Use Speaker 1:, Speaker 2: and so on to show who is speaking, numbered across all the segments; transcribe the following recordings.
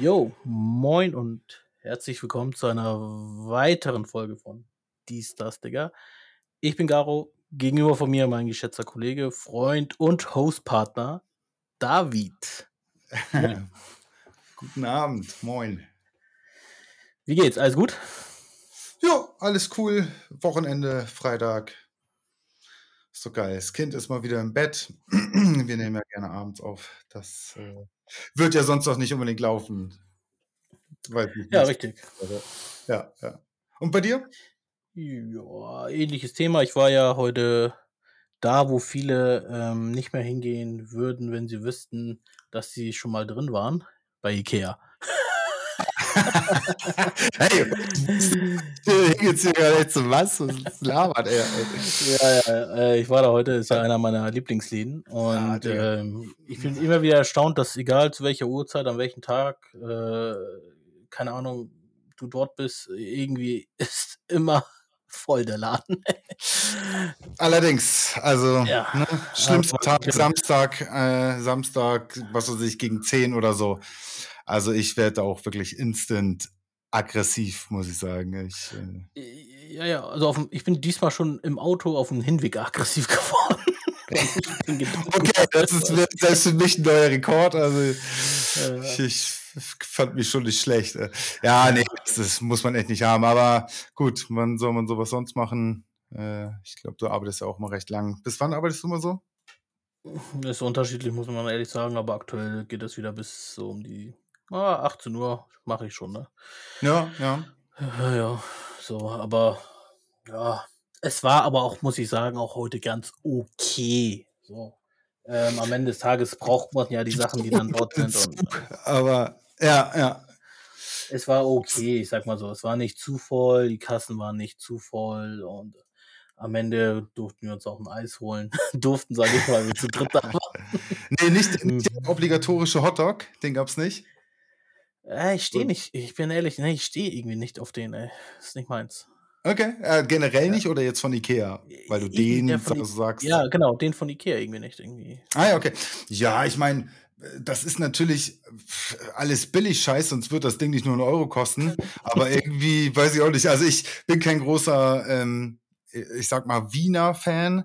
Speaker 1: Jo, moin und herzlich willkommen zu einer weiteren Folge von Dies, das, Digga. Ich bin Garo, gegenüber von mir mein geschätzter Kollege, Freund und Hostpartner David.
Speaker 2: Guten Abend, moin.
Speaker 1: Wie geht's? Alles gut?
Speaker 2: Ja, alles cool. Wochenende, Freitag. So geil. Das Kind ist mal wieder im Bett. Wir nehmen ja gerne abends auf. Das äh, wird ja sonst auch nicht unbedingt laufen.
Speaker 1: Weiß ja, richtig.
Speaker 2: Ja, ja. Und bei dir?
Speaker 1: Ja, ähnliches Thema. Ich war ja heute da, wo viele ähm, nicht mehr hingehen würden, wenn sie wüssten, dass sie schon mal drin waren, bei Ikea.
Speaker 2: Hey, jetzt hier gerade zum was? Was labert er?
Speaker 1: Ja, ja, äh, ich war da heute, ist ja einer meiner Lieblingsläden. Und ja, ähm, ich bin immer wieder erstaunt, dass egal zu welcher Uhrzeit, an welchem Tag, äh, keine Ahnung, du dort bist, irgendwie ist immer voll der Laden.
Speaker 2: Allerdings, also ja. ne, schlimmster Tag, Samstag, äh, Samstag, was weiß ich, gegen 10 oder so. Also ich werde auch wirklich instant aggressiv, muss ich sagen. Ich,
Speaker 1: äh ja, ja, also auf, ich bin diesmal schon im Auto auf dem Hinweg aggressiv geworden.
Speaker 2: okay, das ist selbst für mich ein neuer Rekord. Also ich, ich fand mich schon nicht schlecht. Ja, nee, das, das, muss man echt nicht haben. Aber gut, wann soll man sowas sonst machen? Äh, ich glaube, du arbeitest ja auch mal recht lang. Bis wann arbeitest du mal so?
Speaker 1: Das ist unterschiedlich, muss man ehrlich sagen, aber aktuell geht es wieder bis so um die Ah, 18 Uhr mache ich schon, ne?
Speaker 2: Ja, ja.
Speaker 1: Ja, ja, so, aber ja, es war aber auch, muss ich sagen, auch heute ganz okay. So. Ähm, am Ende des Tages braucht man ja die Sachen, die dann dort sind. Und,
Speaker 2: aber ja, ja.
Speaker 1: Es war okay, ich sag mal so. Es war nicht zu voll, die Kassen waren nicht zu voll und am Ende durften wir uns auch ein Eis holen. durften, sage ich mal, wir zu dritt da waren.
Speaker 2: nee, nicht, nicht der obligatorische Hotdog, den gab's nicht.
Speaker 1: Äh, ich stehe nicht, ich bin ehrlich, ne, ich stehe irgendwie nicht auf den, ey. Das ist nicht meins.
Speaker 2: Okay, äh, generell nicht oder jetzt von Ikea? Weil du den
Speaker 1: von
Speaker 2: sagst.
Speaker 1: Ja, genau, den von Ikea irgendwie nicht. Irgendwie.
Speaker 2: Ah ja, okay. Ja, ich meine, das ist natürlich alles billig Scheiß, sonst wird das Ding nicht nur einen Euro kosten. Aber irgendwie, weiß ich auch nicht. Also ich bin kein großer, ähm, ich sag mal, Wiener-Fan.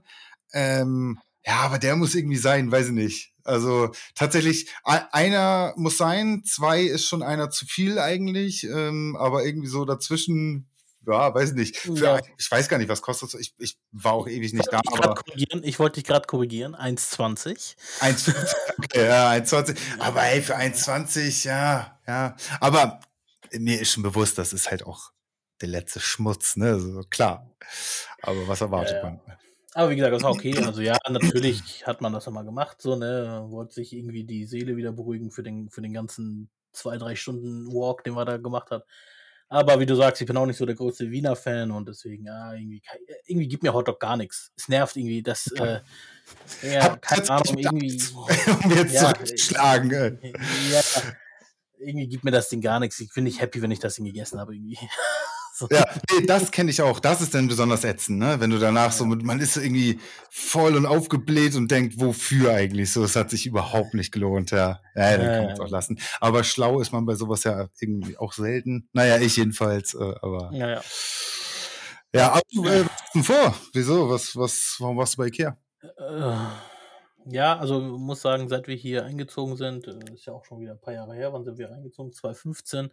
Speaker 2: Ähm, ja, aber der muss irgendwie sein, weiß ich nicht. Also tatsächlich, einer muss sein, zwei ist schon einer zu viel eigentlich, ähm, aber irgendwie so dazwischen, ja, weiß ich nicht. Für, ja. Ich weiß gar nicht, was kostet. Ich, ich war auch ewig nicht da.
Speaker 1: Aber ich wollte dich gerade korrigieren, 1,20.
Speaker 2: 1,20, okay, ja, 1,20. Aber ey, für 1,20, ja, ja. Aber mir ist schon bewusst, das ist halt auch der letzte Schmutz, ne? Also, klar. Aber was erwartet ja, ja. man?
Speaker 1: Aber wie gesagt, das war okay. Also ja, natürlich hat man das immer gemacht, so, ne? Wollte sich irgendwie die Seele wieder beruhigen für den, für den ganzen zwei, drei Stunden Walk, den man da gemacht hat. Aber wie du sagst, ich bin auch nicht so der größte Wiener-Fan und deswegen, ja, irgendwie, irgendwie gibt mir Hotdog gar nichts. Es nervt irgendwie, dass, äh, ja, keine Ahnung, irgendwie.
Speaker 2: um jetzt ja, zurückzuschlagen,
Speaker 1: äh, ja, irgendwie gibt mir das Ding gar nichts. Ich bin nicht happy, wenn ich das Ding gegessen habe, irgendwie.
Speaker 2: Ja, nee, das kenne ich auch. Das ist dann besonders ätzend, ne? Wenn du danach so, man ist irgendwie voll und aufgebläht und denkt, wofür eigentlich? So, es hat sich überhaupt nicht gelohnt, ja. Ja, dann kann man es auch lassen. Aber schlau ist man bei sowas ja irgendwie auch selten. Naja, ich jedenfalls, äh, aber.
Speaker 1: Ja, ja.
Speaker 2: Ja, aber äh, was ist denn vor? Wieso? Was, was, warum warst du bei Ikea?
Speaker 1: Äh, ja, also muss sagen, seit wir hier eingezogen sind, äh, ist ja auch schon wieder ein paar Jahre her, wann sind wir eingezogen? 2015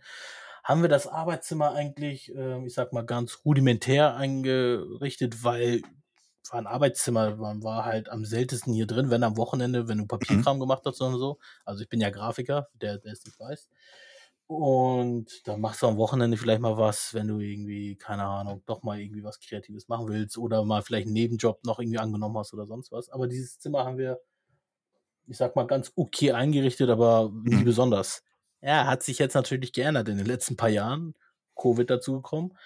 Speaker 1: haben wir das Arbeitszimmer eigentlich, äh, ich sag mal, ganz rudimentär eingerichtet, weil war ein Arbeitszimmer, man war halt am seltensten hier drin, wenn am Wochenende, wenn du mhm. Papierkram mhm. gemacht hast oder so. Also ich bin ja Grafiker, der, der es nicht weiß. Und dann machst du am Wochenende vielleicht mal was, wenn du irgendwie, keine Ahnung, doch mal irgendwie was Kreatives machen willst oder mal vielleicht einen Nebenjob noch irgendwie angenommen hast oder sonst was. Aber dieses Zimmer haben wir, ich sag mal, ganz okay eingerichtet, aber nie mhm. besonders. Ja, hat sich jetzt natürlich geändert in den letzten paar Jahren. Covid dazugekommen.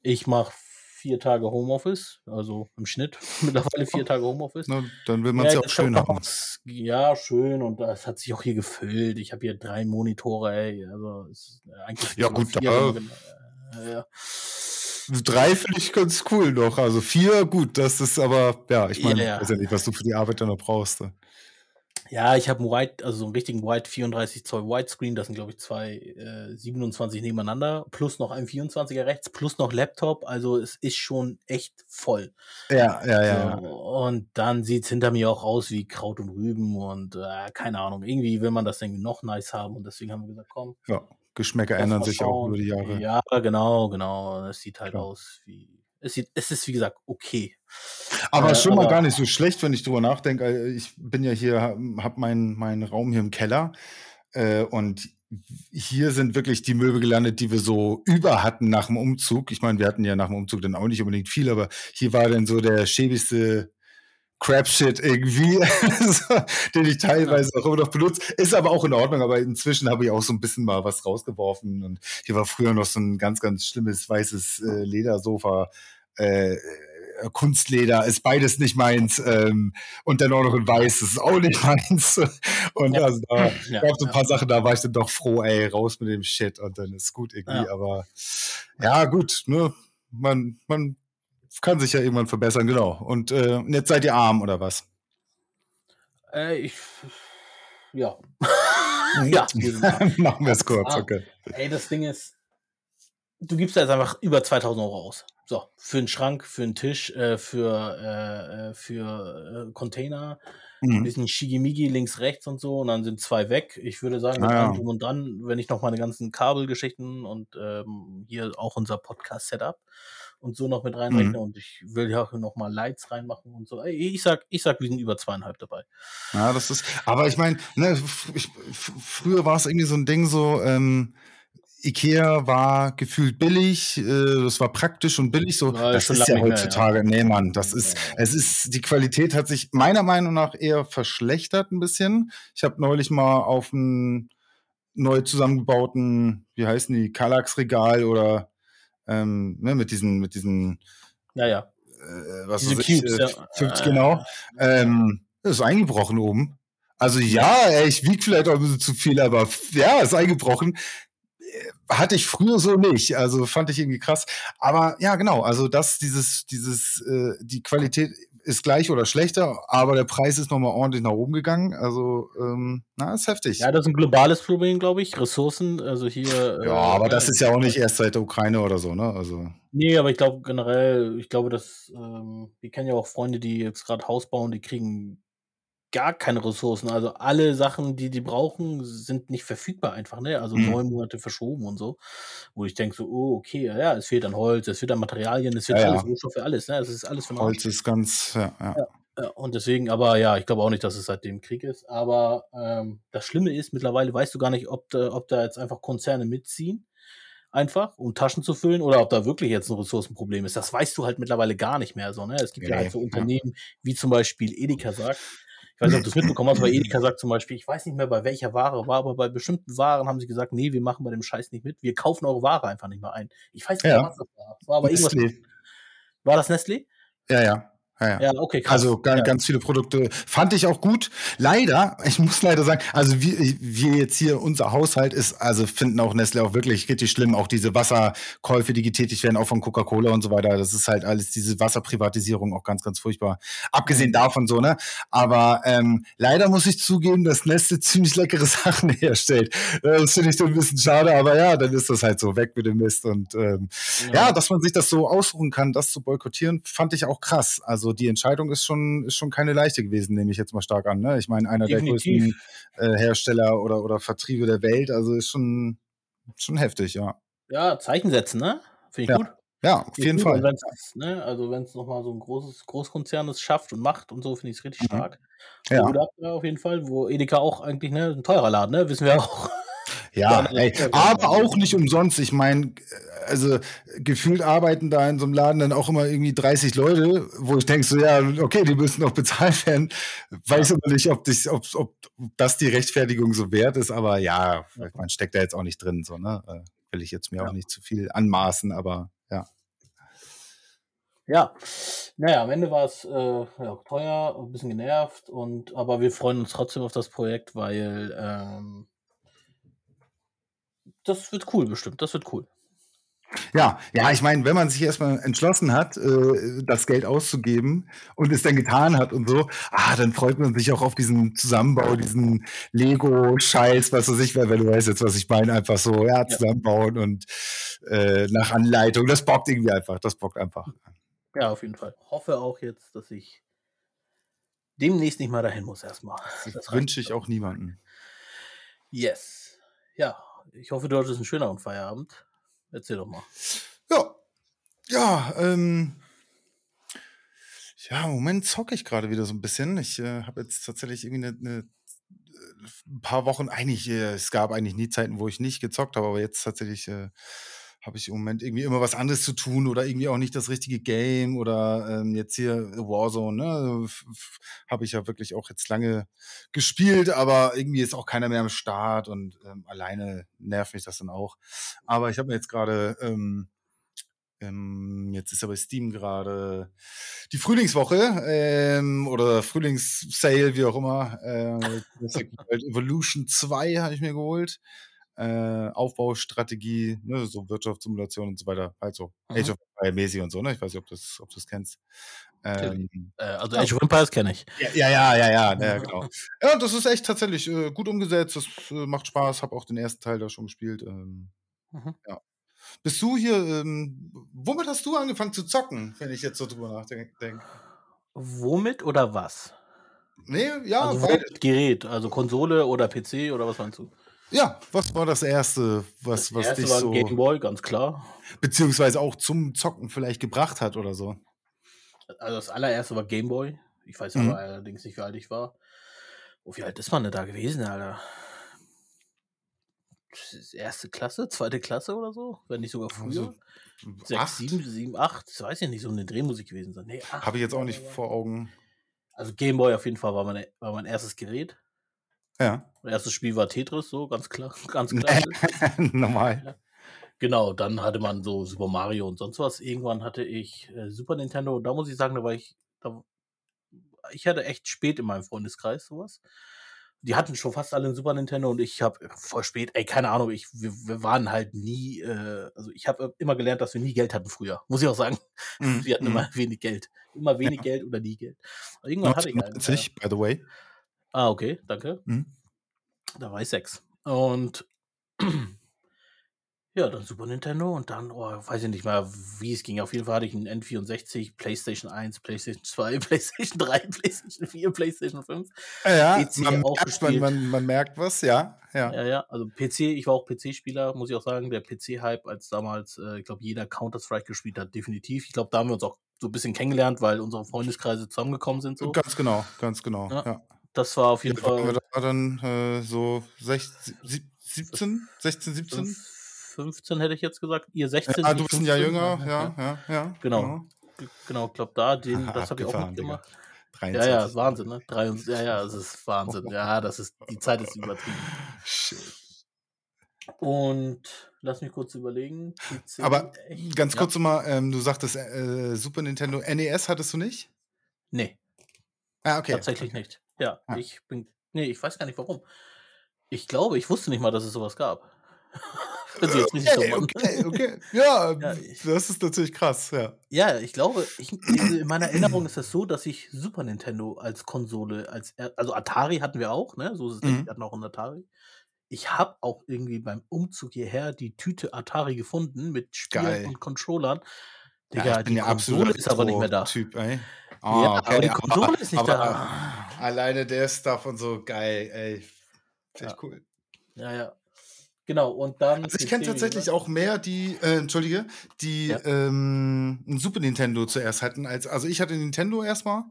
Speaker 1: Ich mache vier Tage Homeoffice, also im Schnitt mittlerweile vier Tage Homeoffice.
Speaker 2: Na, dann will man es ja, auch schön haben.
Speaker 1: Ja, schön und das hat sich auch hier gefüllt. Ich habe hier drei Monitore, ey. Also ist eigentlich
Speaker 2: ja gut, da, äh, ja. Drei finde ich ganz cool noch. Also vier, gut, das ist aber, ja, ich meine, ja, ja. weiß ja nicht, was du für die Arbeit dann noch brauchst.
Speaker 1: Ja, ich habe 'n White also so 'n richtigen White 34 Zoll Widescreen. Das sind, glaube ich, zwei äh, 27 nebeneinander plus noch ein 24er rechts plus noch Laptop. Also, es ist schon echt voll.
Speaker 2: Ja, ja,
Speaker 1: So,
Speaker 2: ja.
Speaker 1: und dann sieht's hinter mir auch aus wie Kraut und Rüben und, äh, keine Ahnung. Irgendwie will man das irgendwie noch nice haben und deswegen haben wir gesagt: „Komm,
Speaker 2: Ja, Geschmäcker ändern sich auch über
Speaker 1: schauen.“
Speaker 2: die Jahre.
Speaker 1: Ja, genau, genau. Es sieht halt
Speaker 2: Klar.
Speaker 1: aus wie es sieht es ist, wie gesagt, okay.
Speaker 2: Aber
Speaker 1: Äh,
Speaker 2: schon mal gar nicht so schlecht, wenn ich drüber nachdenke. Äh, ich bin ja hier ha habe meinen meinen Raum hier im Keller, äh, und hier sind wirklich die Möbel gelandet, die wir so über hatten nach dem Umzug. Ich meine, wir hatten ja nach dem Umzug dann auch nicht unbedingt viel, aber hier war dann so der schäbigste Crap-Shit irgendwie, den ich
Speaker 1: Ja.
Speaker 2: teilweise auch immer noch benutze. Ist aber auch in Ordnung, aber inzwischen habe ich auch so 'n bisschen mal was rausgeworfen und hier war früher noch so 'n ganz, ganz schlimmes weißes, äh, Ledersofa, äh, Kunstleder, ist beides nicht meins, ähm, und dann auch noch in weiß, ist auch nicht meins. Und
Speaker 1: Ja.
Speaker 2: also, da
Speaker 1: Ja,
Speaker 2: gab's so 'n
Speaker 1: ja.
Speaker 2: paar Sachen, da war ich dann doch froh: „Ey, raus mit dem Shit“ und dann ist gut irgendwie.
Speaker 1: Ja.
Speaker 2: Aber ja, gut, ne? Man man kann sich ja irgendwann verbessern, genau. Und, äh, und jetzt seid ihr arm oder was?
Speaker 1: Äh, ich ja. Ja, wir.
Speaker 2: Machen wir's kurz,
Speaker 1: arm.
Speaker 2: okay.
Speaker 1: Ey, das Ding ist du gibst da jetzt einfach über 2.000 € aus. So, für 'n Schrank, für 'n Tisch, äh, für äh, äh, für, äh, Container,
Speaker 2: Mhm.
Speaker 1: bisschen Schickimicki links, rechts und so und dann sind 2 weg. Ich würde sagen, mit
Speaker 2: Ah, ja.
Speaker 1: Drum und Dran, wenn ich noch meine ganzen Kabelgeschichten und, ähm, hier auch unser Podcast-Setup und so noch mit reinrechne
Speaker 2: Mhm.
Speaker 1: und ich will ja auch noch mal Lights reinmachen und so. Ich sage ich sage, wir sind über 2,5 dabei.
Speaker 2: Ja, das ist aber ich meine, ne, früher war's irgendwie so 'n Ding so, ähm, IKEA war gefühlt billig, äh, das war praktisch und billig so.
Speaker 1: Ja,
Speaker 2: Das ist ja
Speaker 1: nicht mehr, ja.
Speaker 2: heutzutage ne, Mann, das ist
Speaker 1: Ja.
Speaker 2: es ist die Qualität hat sich meiner Meinung nach eher verschlechtert 'n bisschen. Ich habe neulich mal auf 'n neu zusammengebauten, wie heißen die, Kallax-Regal oder, ähm, ne, mit diesen mit diesen
Speaker 1: Ja, ja.
Speaker 2: äh, was
Speaker 1: Diese
Speaker 2: weiß ich,
Speaker 1: Cubes,
Speaker 2: äh,
Speaker 1: ja.
Speaker 2: 50 genau,
Speaker 1: ja.
Speaker 2: ähm, ist eingebrochen oben. Also
Speaker 1: Ja.
Speaker 2: ey, ich wiege vielleicht auch 'n bisschen zu viel, aber ja, ist eingebrochen. Äh, hatte ich früher so nicht. Also, fand ich irgendwie krass. Aber ja, genau, also das dieses dieses äh, die Qualität ist gleich oder schlechter, aber der Preis ist noch mal ordentlich nach oben gegangen. Also, ähm, na, ist heftig.
Speaker 1: Ja, das ist 'n globales Problem, glaube ich. Ressourcen, also hier,
Speaker 2: Ja,
Speaker 1: äh,
Speaker 2: aber
Speaker 1: ne,
Speaker 2: das ist ja auch nicht erst seit der Ukraine oder so, ne? Also
Speaker 1: Ne, aber ich glaube generell ich glaube, dass, ähm wir kennen ja auch Freunde, die jetzt grad Haus bauen, die kriegen gar keine Ressourcen. Also, alle Sachen, die die brauchen, sind nicht verfügbar einfach, ne? Also,
Speaker 2: Mhm.
Speaker 1: 9 Monate verschoben und so. Wo ich denke so: „Oh, okay, ja, ja, es fehlt an Holz, es fehlt an Materialien, es
Speaker 2: Ja,
Speaker 1: fehlt alles,
Speaker 2: ja.
Speaker 1: Rohstoffe, alles, ne? Es ist alles für.
Speaker 2: Holz ist ganz ja, ja.
Speaker 1: Ja, ja, und deswegen aber ja, ich glaube auch nicht, dass es seitdem Krieg ist. Aber, ähm, das Schlimme ist, mittlerweile weißt du gar nicht, ob da ob da jetzt einfach Konzerne mitziehen einfach, um Taschen zu füllen oder ob da wirklich jetzt 'n Ressourcenproblem ist. Das weißt du halt mittlerweile gar nicht mehr so, ne? Es gibt ja halt so
Speaker 2: ja.
Speaker 1: Unternehmen wie zum Beispiel Edeka sagt. Ich weiß nicht, ob du's mitbekommen hast, aber Edeka sagt zum Beispiel ich weiß nicht mehr, bei welcher Ware war, aber bei bestimmten Waren haben sie gesagt: „Ne, wir machen bei dem Scheiß nicht mit. Wir kaufen eure Ware einfach nicht mehr ein.“ Ich weiß nicht
Speaker 2: Ja.
Speaker 1: was das war. Es war aber irgendwas. War das Nestlé?
Speaker 2: Ja, ja. Ja, ja.
Speaker 1: Okay, krass.
Speaker 2: Also, ga
Speaker 1: Ja.
Speaker 2: ganz viele Produkte fand ich auch gut. Leider, ich muss leider sagen, also wir wir jetzt hier unser Haushalt ist also finden auch Nestlé auch wirklich richtig schlimm. Auch diese Wasserkäufe, die getätigt werden, auch von Coca-Cola und so weiter. Das ist halt alles diese Wasserprivatisierung auch ganz, ganz furchtbar. Abgesehen
Speaker 1: Mhm.
Speaker 2: davon so, ne? Aber, ähm, leider muss ich zugeben, dass Nestlé ziemlich leckere Sachen herstellt. Das finde ich so 'n bisschen schade, aber ja, dann ist das halt so, weg mit dem Mist und, ähm, ja,
Speaker 1: Ja.
Speaker 2: dass man sich das so aussuchen kann, das zu boykottieren, fand ich auch krass. Also, die Entscheidung ist schon ist schon keine leichte gewesen, nehme ich jetzt mal stark an, ne? Ich meine, einer der
Speaker 1: Definitiv.
Speaker 2: größten, äh, Hersteller oder oder Vertriebe der Welt, also ist schon schon heftig, ja.
Speaker 1: Ja, Zeichen setzen, ne? Finde ich
Speaker 2: Ja.
Speaker 1: gut.
Speaker 2: Ja, auf
Speaker 1: ich
Speaker 2: jeden
Speaker 1: gut.
Speaker 2: Fall. Ja.
Speaker 1: ne, also wenn's noch mal so 'n großes Großkonzern es schafft und macht und so, finde ich's richtig
Speaker 2: Mhm.
Speaker 1: stark.
Speaker 2: Ja.
Speaker 1: Hut ab da auf jeden Fall, wo Edeka auch eigentlich, ne, 'n teurer Laden, ne? Wissen wir auch.
Speaker 2: Ja, ey, aber auch nicht umsonst. Ich meine, also gefühlt arbeiten da in so 'nem Laden dann auch immer irgendwie 30 Leute, wo ich denke so: „Ja, okay, die müssen doch bezahlt werden.“ Weiß aber nicht, ob dich ob's ob das die Rechtfertigung so wert ist, aber ja, man steckt da jetzt auch nicht drin so, ne? Äh, will ich jetzt mir auch
Speaker 1: Ja.
Speaker 2: nicht zu viel anmaßen, aber ja.
Speaker 1: Ja. Na ja, am Ende war's, äh, ja, teuer und 'n bisschen genervt und aber wir freuen uns trotzdem auf das Projekt, weil, ähm das wird cool bestimmt. Das wird cool.
Speaker 2: Ja, ja, ich meine, wenn man sich erstmal entschlossen hat, äh, das Geld auszugeben und es dann getan hat und so, ah, dann freut man sich auch auf diesen Zusammenbau, diesen Lego-Scheiß, was weiß ich, weil, weil du weißt jetzt, was ich meine, einfach so, ja, zusammenbauen und äh, nach Anleitung. Das bockt irgendwie einfach, das bockt einfach.
Speaker 1: Ja, auf jeden Fall. Hoffe auch jetzt, dass ich demnächst nicht mal dahin muss erstmal.
Speaker 2: Das wünsche ich auch niemanden.
Speaker 1: Yes. Ja, ich hoffe, du hattest einen schöneren Feierabend. Erzähl doch mal.
Speaker 2: Ja, ja, ähm, ja, im Moment zocke ich gerade wieder so ein bisschen. Ich äh, habe jetzt tatsächlich irgendwie eine, eine ein paar Wochen, eigentlich, äh, es gab eigentlich nie Zeiten, wo ich nicht gezockt habe, aber jetzt tatsächlich äh, habe ich im Moment irgendwie immer was anderes zu tun oder irgendwie auch nicht das richtige Game oder ähm, jetzt hier Warzone, ne, habe ich ja wirklich auch jetzt lange gespielt, aber irgendwie ist auch keiner mehr am Start und ähm, alleine nervt mich das dann auch. Aber ich habe mir jetzt gerade ähm, ähm, jetzt ist ja bei Steam gerade die Frühlingswoche ähm, oder Frühlingssale, wie auch immer. Äh, Evolution 2 habe ich mir geholt äh, Aufbaustrategie, ne, so Wirtschaftssimulation und so weiter, halt so mhm. Age of Empires mäßig und so, ne? Ich weiß nicht, ob du das, ob das kennst.
Speaker 1: Ähm, äh, also Age of Empires kenne ich.
Speaker 2: Ja, ja, ja, ja, ja, genau. Ja, das ist echt tatsächlich äh, gut umgesetzt, das äh, macht Spaß, habe auch den ersten Teil da schon gespielt. Ähm, mhm. Ja. Bist du hier, ähm, womit hast du angefangen zu zocken, wenn ich jetzt so drüber nachdenke?
Speaker 1: Womit oder was?
Speaker 2: Nee, ja,
Speaker 1: also Gerät, also Konsole oder PC oder was meinst du?
Speaker 2: Ja, was war das erste, was, das was erste dich war so.
Speaker 1: Game Boy, ganz klar.
Speaker 2: Beziehungsweise auch zum Zocken vielleicht gebracht hat oder so.
Speaker 1: Also das allererste war Game Boy. Ich weiß mhm. aber allerdings nicht, wie alt ich war. Oh, wie alt ist man denn da gewesen, Alter? Erste Klasse, zweite Klasse oder so? Wenn nicht sogar früher. Also, Sechs, acht? sieben, sieben, acht. Das weiß ich nicht, so eine Drehmusik gewesen sein. Nee,
Speaker 2: Habe ich jetzt auch nicht vor Augen.
Speaker 1: Also Game Boy auf jeden Fall war, meine, war mein erstes Gerät.
Speaker 2: Ja.
Speaker 1: Das erste Spiel war Tetris, so ganz klar, ganz klar.
Speaker 2: Normal.
Speaker 1: Ja. Genau, dann hatte man so Super Mario und sonst was. Irgendwann hatte ich äh, Super Nintendo. Da muss ich sagen, da war ich, da, ich hatte echt spät in meinem Freundeskreis sowas. Die hatten schon fast alle ein Super Nintendo und ich habe voll spät, ey, keine Ahnung, ich, wir, wir waren halt nie, äh, also ich habe immer gelernt, dass wir nie Geld hatten früher, muss ich auch sagen. Mm, wir hatten mm. immer wenig Geld. Immer wenig ja. Geld oder nie Geld.
Speaker 2: Aber irgendwann hatte ich einen, by the way.
Speaker 1: Ah, okay, danke. Mhm. Da war ich sechs. Und ja, dann Super Nintendo und dann, oh, weiß ich nicht mal, wie es ging. Auf jeden Fall hatte ich einen N64, PlayStation 1, PlayStation 2, PlayStation 3, PlayStation 4, PlayStation 5.
Speaker 2: Ja, PC man, auch merkt, man, man, man, merkt was, ja, ja.
Speaker 1: Ja, ja, also PC, ich war auch PC-Spieler, muss ich auch sagen. Der PC-Hype, als damals, äh, ich glaube, jeder Counter-Strike gespielt hat, definitiv. Ich glaube, da haben wir uns auch so ein bisschen kennengelernt, weil unsere Freundeskreise zusammengekommen sind. So.
Speaker 2: Ganz genau, ganz genau, ja. ja.
Speaker 1: Das war auf jeden ja, Fall.
Speaker 2: Das war dann äh, so 16, 17, 16, 17?
Speaker 1: 15 hätte ich jetzt gesagt. Ihr 16.
Speaker 2: Ja, du bist ein Jahr jünger, ja, ja, ja.
Speaker 1: Genau. Genau, genau ich glaube, da, den, Aha, das habe ich auch mitgemacht. 23. Ja, ja, Wahnsinn, ne? 23, ja, ja, das ist Wahnsinn. Ja, das ist, die Zeit ist übertrieben. Shit. Und lass mich kurz überlegen.
Speaker 2: Aber ganz kurz ja. mal, ähm, du sagtest äh, Super Nintendo NES hattest du nicht?
Speaker 1: Nee.
Speaker 2: Ah, okay.
Speaker 1: Tatsächlich nicht. Ja, ah. ich bin. Nee, ich weiß gar nicht warum. Ich glaube, ich wusste nicht mal, dass es sowas gab.
Speaker 2: das ist jetzt okay, okay, okay. Ja, ja ich, das ist natürlich krass, ja.
Speaker 1: Ja, ich glaube, ich, in meiner Erinnerung ist es so, dass ich Super Nintendo als Konsole, als also Atari hatten wir auch, ne? So ist es mhm. wir hatten auch einen Atari. Ich habe auch irgendwie beim Umzug hierher die Tüte Atari gefunden mit Spielen Geil. und Controllern.
Speaker 2: Digga, ja, die Konsole ist aber nicht mehr da. Typ, ey.
Speaker 1: Oh, ja, okay. aber die Konsole ist nicht aber,
Speaker 2: da. Alleine der Stuff und so, geil, ey. Echt
Speaker 1: ja.
Speaker 2: cool.
Speaker 1: Ja, ja. Genau, und dann.
Speaker 2: Also ich kenne tatsächlich auch mehr, die, äh, entschuldige, die ja. ähm, ein Super Nintendo zuerst hatten als. Also ich hatte Nintendo erstmal.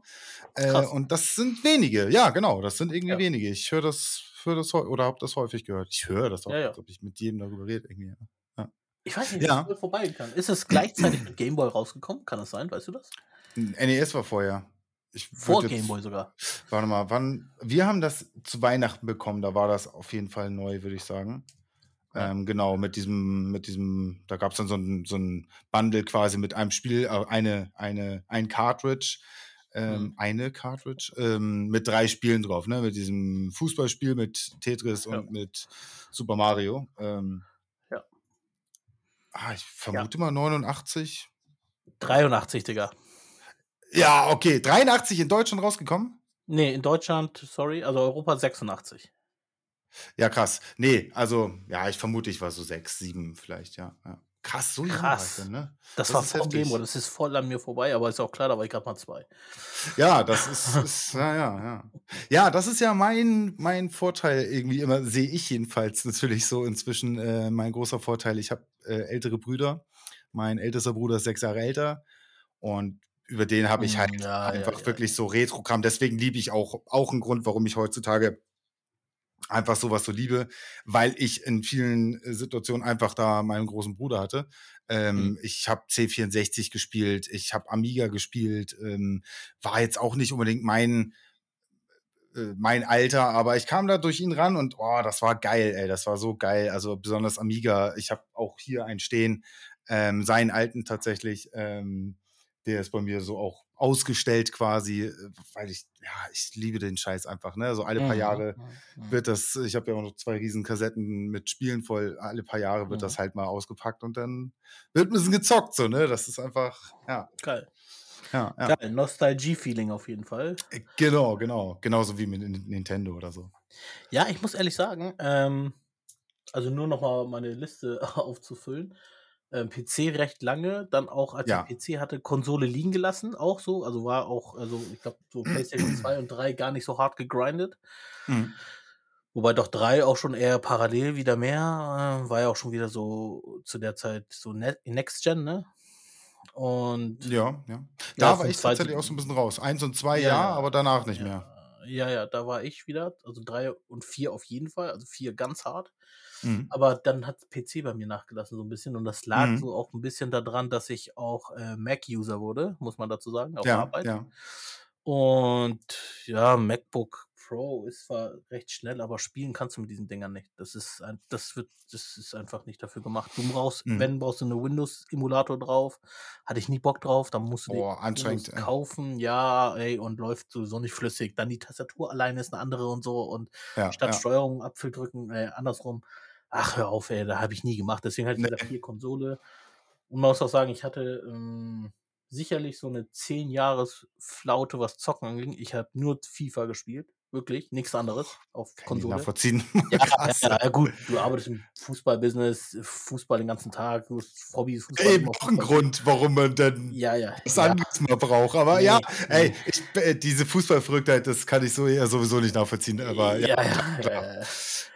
Speaker 2: Äh, und das sind wenige, ja, genau, das sind irgendwie ja. wenige. Ich höre das, höre das oder habe das häufig gehört. Ich höre das auch, ja, ob ich mit jedem darüber rede, irgendwie.
Speaker 1: Ich weiß nicht, wie ja. es vorbei kann. Ist es gleichzeitig mit Game Boy rausgekommen? Kann das sein? Weißt du das?
Speaker 2: NES war vorher.
Speaker 1: Ich Vor Game Boy sogar.
Speaker 2: Warte mal, wann? Wir haben das zu Weihnachten bekommen. Da war das auf jeden Fall neu, würde ich sagen. Ja. Ähm, genau, mit diesem, mit diesem, da gab es dann so ein, so ein Bundle quasi mit einem Spiel, äh, eine, eine, ein Cartridge, ähm, mhm. eine Cartridge, ähm, mit drei Spielen drauf, ne? Mit diesem Fußballspiel, mit Tetris ja. und mit Super Mario. Ähm, Ah, ich vermute ja. mal 89.
Speaker 1: 83, Digga.
Speaker 2: Ja, okay. 83 in Deutschland rausgekommen?
Speaker 1: Nee, in Deutschland, sorry, also Europa 86.
Speaker 2: Ja, krass. Nee, also, ja, ich vermute, ich war so 6, 7 vielleicht, ja. ja. Krass, so
Speaker 1: krass. Dann, ne? Das, das war vor Game das ist voll an mir vorbei, aber ist auch klar, da war ich gerade mal zwei.
Speaker 2: Ja, das ist, ist, ja, ja, ja. Ja, das ist ja mein, mein Vorteil irgendwie immer, sehe ich jedenfalls natürlich so inzwischen äh, mein großer Vorteil. Ich habe äh, ältere Brüder. Mein ältester Bruder ist sechs Jahre älter und über den habe ich hm, halt ja, einfach ja, ja, wirklich so Retro-Kram. Deswegen liebe ich auch, auch einen Grund, warum ich heutzutage einfach sowas so liebe, weil ich in vielen äh, Situationen einfach da meinen großen Bruder hatte. Ähm, mhm. Ich habe C64 gespielt, ich habe Amiga gespielt, ähm, war jetzt auch nicht unbedingt mein äh, mein Alter, aber ich kam da durch ihn ran und oh, das war geil, ey, das war so geil. Also besonders Amiga. Ich habe auch hier einen stehen, ähm, seinen alten tatsächlich. Ähm, der ist bei mir so auch ausgestellt quasi, äh, weil ich, ja, ich liebe den Scheiß einfach, ne? So alle paar mhm. Jahre mhm. wird das, ich habe ja auch noch zwei riesen Kassetten mit Spielen voll, alle paar Jahre wird mhm. das halt mal ausgepackt und dann wird ein bisschen gezockt, so, ne? Das ist einfach, ja.
Speaker 1: Geil. Ja, ja. Geil, Nostalgie-Feeling auf jeden Fall.
Speaker 2: Äh, genau, genau. Genauso wie mit Nintendo oder so.
Speaker 1: Ja, ich muss ehrlich sagen, ähm, also nur noch mal meine Liste aufzufüllen PC recht lange, dann auch als ja. ich PC hatte, Konsole liegen gelassen, auch so. Also war auch, also ich glaube, so PlayStation 2 und 3 gar nicht so hart gegrindet. Mhm. Wobei doch 3 auch schon eher parallel wieder mehr, äh, war ja auch schon wieder so zu der Zeit so ne Next Gen, ne? Und
Speaker 2: ja, ja. Da ja, war ich tatsächlich auch so ein bisschen raus. Eins und zwei ja, ja aber danach nicht mehr.
Speaker 1: Ja, ja, da war ich wieder. Also drei und vier auf jeden Fall. Also vier ganz hart. Mhm. Aber dann hat PC bei mir nachgelassen so ein bisschen und das lag mhm. so auch ein bisschen daran, dass ich auch äh, Mac-User wurde, muss man dazu sagen, auf
Speaker 2: ja,
Speaker 1: Arbeit.
Speaker 2: Ja.
Speaker 1: Und ja, MacBook Pro ist zwar recht schnell, aber spielen kannst du mit diesen Dingern nicht. Das ist ein, das wird, das ist einfach nicht dafür gemacht. Du brauchst, mhm. wenn brauchst du eine Windows-Emulator drauf. Hatte ich nie Bock drauf, dann musst du
Speaker 2: oh,
Speaker 1: Windows kaufen, ja, ey, und läuft sowieso nicht flüssig. Dann die Tastatur alleine ist eine andere und so und ja, statt ja. Steuerung Apfel drücken, äh, andersrum. Ach, hör auf, ey, da habe ich nie gemacht. Deswegen hatte ich nee. vier Konsole. Und man muss auch sagen, ich hatte ähm, sicherlich so eine 10 Jahres Flaute, was Zocken anging. Ich habe nur FIFA gespielt. Wirklich, nichts anderes auf Kann Konsole.
Speaker 2: Nachvollziehen.
Speaker 1: Ja, ja, ja, gut, du arbeitest im Fußballbusiness, Fußball den ganzen Tag, du hast Hobbys,
Speaker 2: Fußball. Eben auch ein Grund, warum man dann
Speaker 1: ja, ja,
Speaker 2: das ja. anderes mal braucht. Aber nee, ja, nee. ey, ich, äh, diese Fußballverrücktheit, das kann ich so eher sowieso nicht nachvollziehen. Aber ja, ja, ja,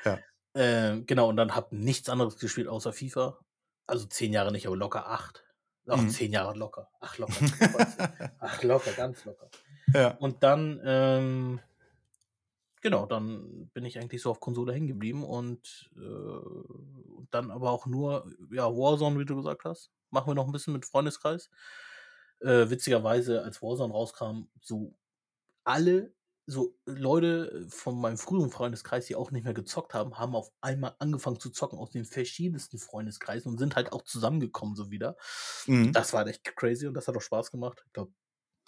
Speaker 1: ja. Äh, genau, und dann habe nichts anderes gespielt außer FIFA. Also zehn Jahre nicht, aber locker acht. Auch mhm. zehn Jahre locker. Ach, locker. Ach, locker, ganz locker. Ja. Und dann, ähm, genau, dann bin ich eigentlich so auf Konsole hängen geblieben und äh, dann aber auch nur, ja, Warzone, wie du gesagt hast. Machen wir noch ein bisschen mit Freundeskreis. Äh, witzigerweise, als Warzone rauskam, so alle so Leute von meinem früheren Freundeskreis, die auch nicht mehr gezockt haben, haben auf einmal angefangen zu zocken aus den verschiedensten Freundeskreisen und sind halt auch zusammengekommen so wieder. Mhm. Das war echt crazy und das hat auch Spaß gemacht. Ich glaube,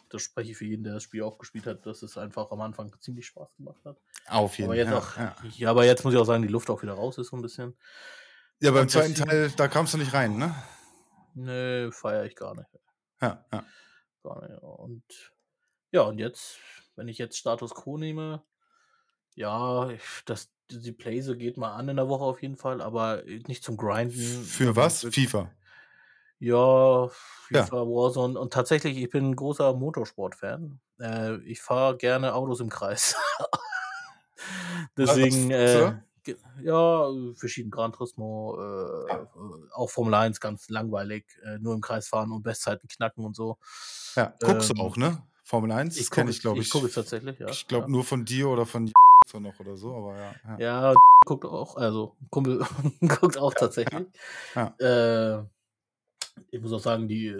Speaker 1: das spreche ich für jeden, der das Spiel auch gespielt hat, dass es einfach am Anfang ziemlich Spaß gemacht hat.
Speaker 2: Auf jeden
Speaker 1: Fall. Ja, ja. ja, aber jetzt muss ich auch sagen, die Luft auch wieder raus ist so ein bisschen.
Speaker 2: Ja, beim zweiten Teil, da kamst du nicht rein, ne?
Speaker 1: Nö, feiere ich gar nicht.
Speaker 2: Ja, ja.
Speaker 1: Gar nicht. Und ja, und jetzt wenn ich jetzt Status Quo nehme, ja, das, die Playse geht mal an in der Woche auf jeden Fall, aber nicht zum Grinden.
Speaker 2: Für was? FIFA.
Speaker 1: Ja, FIFA, ja. Warzone. Und tatsächlich, ich bin ein großer Motorsport-Fan. Äh, ich fahre gerne Autos im Kreis. Deswegen, äh, ja, verschieden Gran Turismo, äh, ja. auch Formel 1 ganz langweilig, äh, nur im Kreis fahren und Bestzeiten knacken und so.
Speaker 2: Ja, guckst ähm, du auch, ne? Formel 1,
Speaker 1: das kenne ich, glaube ich. Ich gucke es tatsächlich, ja.
Speaker 2: Ich glaube
Speaker 1: ja.
Speaker 2: nur von dir oder von so noch oder so, aber ja.
Speaker 1: Ja, ja guckt auch, also Kumpel guckt auch tatsächlich. Äh, ich muss auch sagen, die,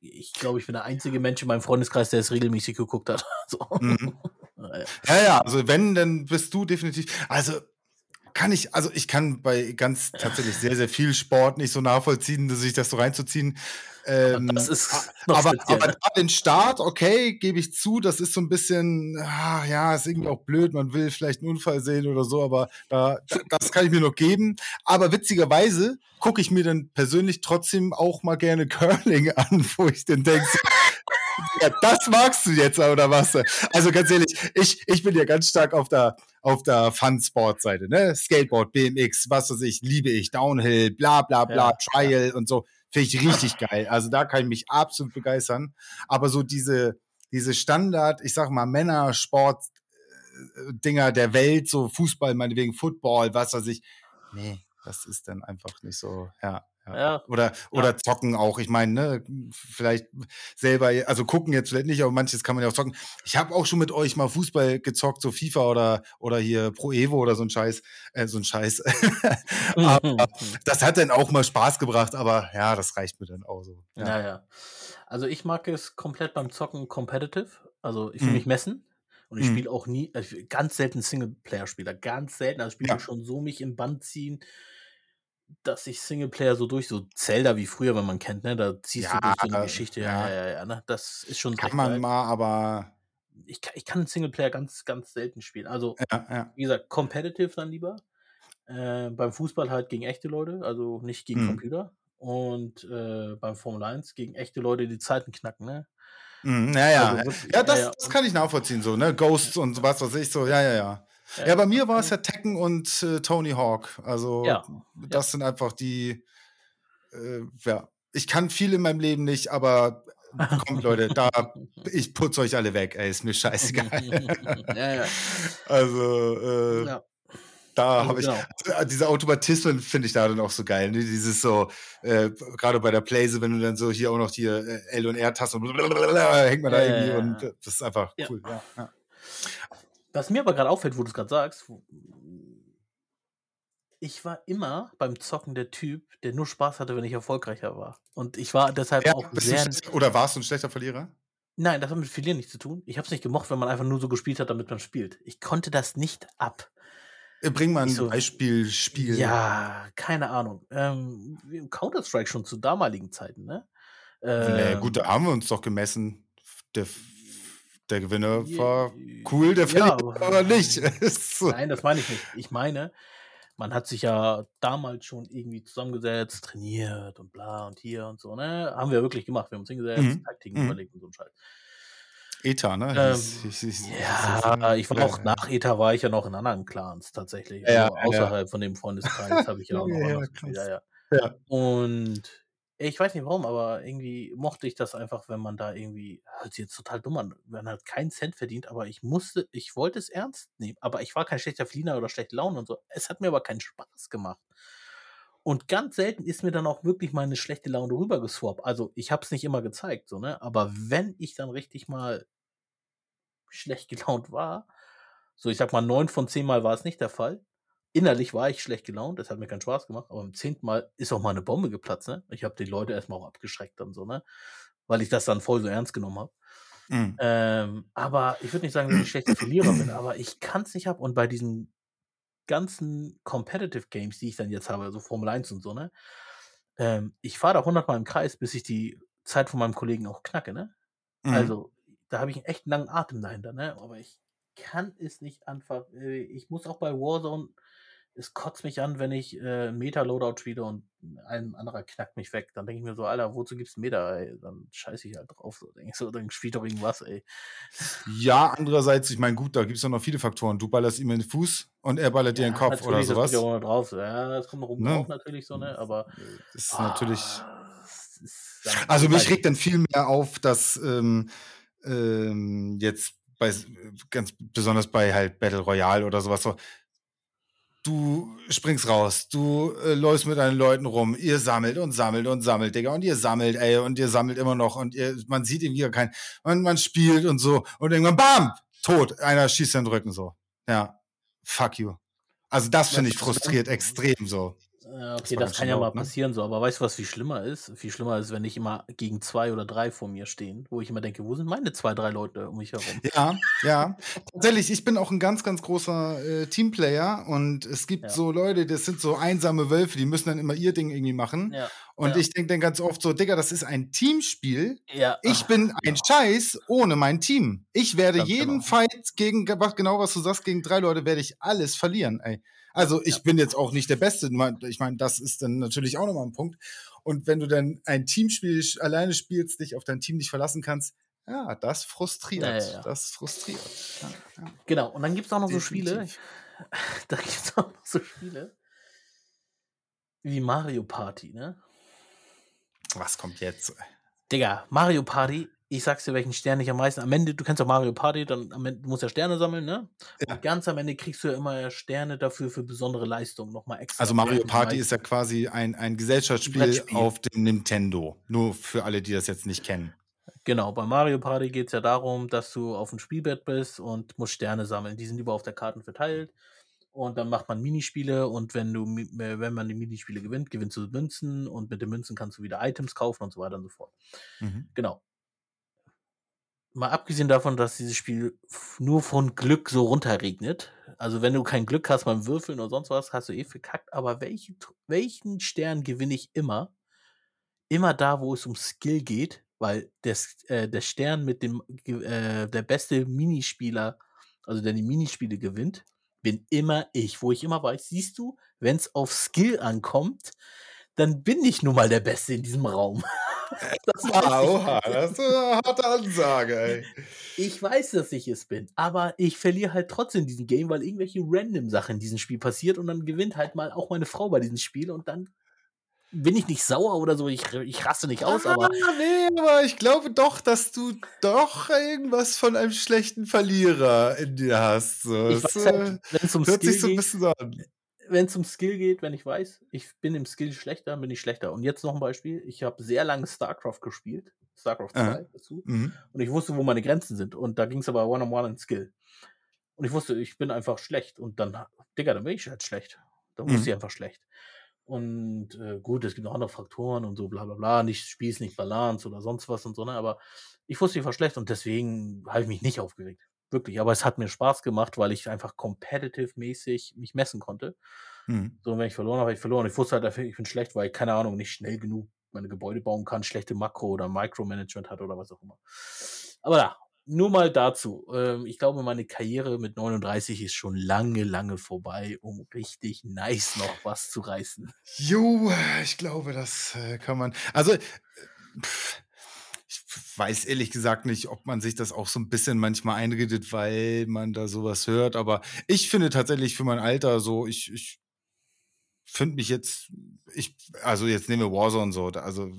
Speaker 1: ich glaube, ich bin der einzige Mensch in meinem Freundeskreis, der es regelmäßig geguckt hat. So.
Speaker 2: Mhm. ja, ja, also wenn, dann bist du definitiv. Also kann ich, also ich kann bei ganz tatsächlich sehr, sehr viel Sport nicht so nachvollziehen, sich das so reinzuziehen. Ähm,
Speaker 1: das ist
Speaker 2: aber, aber da den Start, okay, gebe ich zu, das ist so ein bisschen, ah, ja, ist irgendwie auch blöd, man will vielleicht einen Unfall sehen oder so, aber da, das kann ich mir noch geben. Aber witzigerweise gucke ich mir dann persönlich trotzdem auch mal gerne Curling an, wo ich dann denke, ja, das magst du jetzt, oder was? Also ganz ehrlich, ich, ich bin ja ganz stark auf der, auf der Fun-Sport-Seite, ne? Skateboard, BMX, was weiß ich, liebe ich, Downhill, bla bla bla, ja, Trial ja. und so. Finde ich richtig geil. Also da kann ich mich absolut begeistern. Aber so diese, diese Standard, ich sag mal, Männersport-Dinger äh, der Welt, so Fußball, meinetwegen Football, was weiß ich. Nee, das ist dann einfach nicht so, ja. Ja. Oder, oder ja. zocken auch. Ich meine, ne, vielleicht selber, also gucken jetzt vielleicht nicht, aber manches kann man ja auch zocken. Ich habe auch schon mit euch mal Fußball gezockt, so FIFA oder, oder hier Pro Evo oder so ein Scheiß, äh, so ein Scheiß. aber das hat dann auch mal Spaß gebracht, aber ja, das reicht mir dann auch so.
Speaker 1: Ja, ja. ja. Also ich mag es komplett beim Zocken competitive. Also ich will mhm. mich messen. Und ich mhm. spiele auch nie, also ganz selten Singleplayer-Spieler, ganz selten. Also spiele ja. schon so mich im Band ziehen dass ich Singleplayer so durch, so Zelda wie früher, wenn man kennt, ne? Da ziehst ja, du durch so eine Geschichte, ja, ja, ja, ja, ne? Das ist schon
Speaker 2: Kann man geil. mal, aber.
Speaker 1: Ich, ich kann Singleplayer ganz, ganz selten spielen. Also, ja, wie gesagt, competitive dann lieber. Äh, beim Fußball halt gegen echte Leute, also nicht gegen hm. Computer. Und äh, beim Formel 1 gegen echte Leute, die Zeiten knacken, ne?
Speaker 2: Mhm, ja, ja. Also ja, das, ja, das kann ich nachvollziehen, so, ne? Ghosts und was weiß ich, so, ja, ja, ja. Ja, bei mir war es ja Tekken und äh, Tony Hawk. Also ja, das ja. sind einfach die, äh, ja. Ich kann viel in meinem Leben nicht, aber kommt Leute, da ich putze euch alle weg, ey, ist mir scheißegal. ja, ja. Also äh, ja. da habe ich genau. Also, diese Automatismen finde ich da dann auch so geil, ne? Dieses so äh, gerade bei der Playse, wenn du dann so hier auch noch hier äh, L und R Tasten hängt man da irgendwie und das ist einfach cool. Ja.
Speaker 1: Was mir aber gerade auffällt, wo du es gerade sagst, ich war immer beim Zocken der Typ, der nur Spaß hatte, wenn ich erfolgreicher war. Und ich war deshalb ja, auch sehr.
Speaker 2: Oder warst du ein schlechter Verlierer?
Speaker 1: Nein, das hat mit Verlieren nichts zu tun. Ich habe es nicht gemocht, wenn man einfach nur so gespielt hat, damit man spielt. Ich konnte das nicht ab.
Speaker 2: Äh, bring mal ein so, Beispielspiel.
Speaker 1: Ja, keine Ahnung. Ähm, Counter-Strike schon zu damaligen Zeiten, ne?
Speaker 2: Ähm, naja, gut, da haben wir uns doch gemessen. Der der Gewinner war cool, der Verlierer ja, aber nicht.
Speaker 1: Nein, das meine ich nicht. Ich meine, man hat sich ja damals schon irgendwie zusammengesetzt, trainiert und bla und hier und so, ne? Haben wir wirklich gemacht. Wir haben uns hingesetzt, mhm. Taktiken mhm. überlegt und so ein Scheiß.
Speaker 2: ETA, ne?
Speaker 1: Ähm, ja, ich war auch nach ETA war ich ja noch in anderen Clans tatsächlich. Ja, also außerhalb von dem Freundeskreis habe ich ja auch noch. Ja, ja. Und ich weiß nicht warum, aber irgendwie mochte ich das einfach, wenn man da irgendwie, hört sich jetzt total dumm an, man hat keinen Cent verdient, aber ich musste, ich wollte es ernst nehmen, aber ich war kein schlechter Fliener oder schlechte Laune und so. Es hat mir aber keinen Spaß gemacht. Und ganz selten ist mir dann auch wirklich mal eine schlechte Laune rübergeswappt. Also ich habe es nicht immer gezeigt, so, ne? Aber wenn ich dann richtig mal schlecht gelaunt war, so ich sag mal, neun von zehn Mal war es nicht der Fall, innerlich war ich schlecht gelaunt, das hat mir keinen Spaß gemacht, aber im zehnten Mal ist auch mal eine Bombe geplatzt, ne? Ich habe die Leute erstmal auch abgeschreckt dann so, ne? Weil ich das dann voll so ernst genommen habe. Mhm. Ähm, aber ich würde nicht sagen, dass ich schlechter Verlierer bin, aber ich kann es nicht ab. Und bei diesen ganzen Competitive Games, die ich dann jetzt habe, so Formel 1 und so, ne? Ähm, ich fahre da hundertmal im Kreis, bis ich die Zeit von meinem Kollegen auch knacke, ne? Mhm. Also, da habe ich einen echt langen Atem dahinter, ne? Aber ich kann es nicht einfach. Äh, ich muss auch bei Warzone es kotzt mich an, wenn ich äh, Meta-Loadout spiele und ein anderer knackt mich weg. Dann denke ich mir so, Alter, wozu gibt's Meter, ey? Dann scheiße ich halt drauf. So, denk ich so, dann spielt doch irgendwas, ey.
Speaker 2: Ja, andererseits, ich meine, gut, da gibt es doch noch viele Faktoren. Du ballerst ihm in den Fuß und er ballert ja, dir in den Kopf oder sowas.
Speaker 1: Das kommt drauf. Ja, das kommt noch oben ne? drauf natürlich so, ne? Aber.
Speaker 2: Das ist ah, natürlich. Ist also mich regt dann viel mehr auf, dass ähm, ähm, jetzt bei ganz besonders bei halt Battle Royale oder sowas so, du springst raus, du äh, läufst mit deinen Leuten rum, ihr sammelt und sammelt und sammelt, Digga, und ihr sammelt, ey, und ihr sammelt immer noch und ihr, man sieht irgendwie kein, man, man spielt und so und irgendwann BAM! Tot, einer schießt den Rücken so. Ja, fuck you. Also das finde ich frustriert extrem so.
Speaker 1: Äh, okay, das, das kann ja mal ne? passieren so, aber weißt du, was viel schlimmer ist? Viel schlimmer ist, wenn ich immer gegen zwei oder drei vor mir stehen, wo ich immer denke, wo sind meine zwei, drei Leute um mich herum?
Speaker 2: Ja, ja. Tatsächlich, ich bin auch ein ganz, ganz großer äh, Teamplayer und es gibt ja. so Leute, das sind so einsame Wölfe, die müssen dann immer ihr Ding irgendwie machen. Ja. Und ja. ich denke dann ganz oft so, Digga, das ist ein Teamspiel. Ja. Ich bin ein Scheiß ohne mein Team. Ich werde ganz jeden genau. Fight gegen, genau was du sagst, gegen drei Leute werde ich alles verlieren, ey. Also ich ja. bin jetzt auch nicht der Beste. Ich meine, das ist dann natürlich auch nochmal ein Punkt. Und wenn du dann ein Teamspiel alleine spielst, dich auf dein Team nicht verlassen kannst, ja, das frustriert. Ja, ja, das frustriert.
Speaker 1: Genau, und dann gibt es auch noch Definitiv. so Spiele. Da gibt es auch noch so Spiele wie Mario Party, ne?
Speaker 2: Was kommt jetzt?
Speaker 1: Digga, Mario Party ich sag's dir, welchen Stern ich am meisten. Am Ende, du kennst doch Mario Party, dann am Ende, du musst ja Sterne sammeln, ne? Ja. Und ganz am Ende kriegst du ja immer Sterne dafür für besondere Leistungen nochmal extra.
Speaker 2: Also Mario Party ist ja quasi ein, ein Gesellschaftsspiel auf dem Nintendo. Nur für alle, die das jetzt nicht kennen.
Speaker 1: Genau, bei Mario Party geht es ja darum, dass du auf dem Spielbett bist und musst Sterne sammeln. Die sind überall auf der Karte verteilt. Und dann macht man Minispiele und wenn du, wenn man die Minispiele gewinnt, gewinnst du Münzen und mit den Münzen kannst du wieder Items kaufen und so weiter und so fort. Mhm. Genau mal abgesehen davon, dass dieses Spiel nur von Glück so runterregnet. Also wenn du kein Glück hast beim Würfeln oder sonst was, hast du eh verkackt. Aber welchen, welchen Stern gewinne ich immer? Immer da, wo es um Skill geht, weil der, äh, der Stern mit dem äh, der beste Minispieler, also der die Minispiele gewinnt, bin immer ich, wo ich immer weiß, siehst du, wenn es auf Skill ankommt, dann bin ich nun mal der Beste in diesem Raum.
Speaker 2: Das ah, oha, das ist eine harte Ansage, ey.
Speaker 1: Ich weiß, dass ich es bin, aber ich verliere halt trotzdem diesen Game, weil irgendwelche random Sachen in diesem Spiel passiert und dann gewinnt halt mal auch meine Frau bei diesem Spiel und dann bin ich nicht sauer oder so, ich, ich raste nicht aus, ah, aber.
Speaker 2: Nee, aber ich glaube doch, dass du doch irgendwas von einem schlechten Verlierer in dir hast. So. Ich weiß halt, wenn es um hört Skill sich so ein bisschen an
Speaker 1: wenn es um Skill geht, wenn ich weiß, ich bin im Skill schlechter, bin ich schlechter. Und jetzt noch ein Beispiel. Ich habe sehr lange StarCraft gespielt. StarCraft 2 Aha. dazu. Mhm. Und ich wusste, wo meine Grenzen sind. Und da ging es aber one-on-one in Skill. Und ich wusste, ich bin einfach schlecht. Und dann, Digga, dann bin ich halt schlecht. Dann mhm. wusste ich einfach schlecht. Und äh, gut, es gibt noch andere Faktoren und so, bla bla bla. Nicht Spiel ist nicht Balance oder sonst was und so, ne? Aber ich wusste, ich war schlecht und deswegen habe ich mich nicht aufgeregt. Wirklich, aber es hat mir Spaß gemacht, weil ich einfach competitive-mäßig mich messen konnte. Mhm. So, wenn ich verloren habe, habe ich verloren. Ich wusste halt, ich bin schlecht, weil ich, keine Ahnung, nicht schnell genug meine Gebäude bauen kann, schlechte Makro- oder Micromanagement hat oder was auch immer. Aber ja, nur mal dazu. Ähm, ich glaube, meine Karriere mit 39 ist schon lange, lange vorbei, um richtig nice noch was zu reißen.
Speaker 2: Jo, ich glaube, das äh, kann man. Also, äh, pff, weiß ehrlich gesagt nicht, ob man sich das auch so ein bisschen manchmal einredet, weil man da sowas hört. Aber ich finde tatsächlich für mein Alter so, ich, ich finde mich jetzt, ich, also jetzt nehmen wir Warzone so, also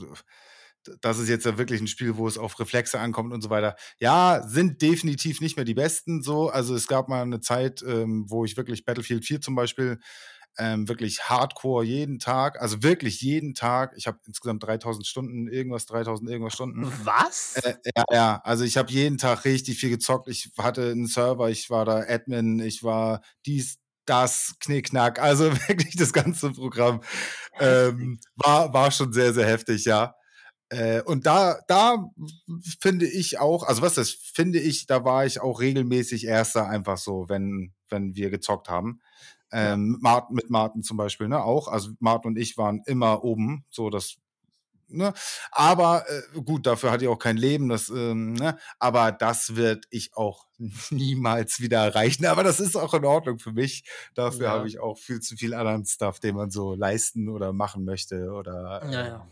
Speaker 2: das ist jetzt ja wirklich ein Spiel, wo es auf Reflexe ankommt und so weiter. Ja, sind definitiv nicht mehr die besten so. Also es gab mal eine Zeit, ähm, wo ich wirklich Battlefield 4 zum Beispiel ähm, wirklich hardcore jeden Tag, also wirklich jeden Tag. Ich habe insgesamt 3000 Stunden, irgendwas, 3000 irgendwas Stunden.
Speaker 1: Was?
Speaker 2: Äh, ja, ja, also ich habe jeden Tag richtig viel gezockt. Ich hatte einen Server, ich war da Admin, ich war dies, das, Knickknack, also wirklich das ganze Programm ähm, war, war schon sehr, sehr heftig, ja. Äh, und da, da finde ich auch, also was das finde ich, da war ich auch regelmäßig Erster einfach so, wenn, wenn wir gezockt haben. Ähm, Martin, mit Martin zum Beispiel, ne, auch. Also Martin und ich waren immer oben, so das, ne. Aber äh, gut, dafür hatte ich auch kein Leben, das, ähm, ne. Aber das wird ich auch niemals wieder erreichen. Aber das ist auch in Ordnung für mich. Dafür ja. habe ich auch viel zu viel anderen Stuff, den man so leisten oder machen möchte oder.
Speaker 1: Äh, ja, ja.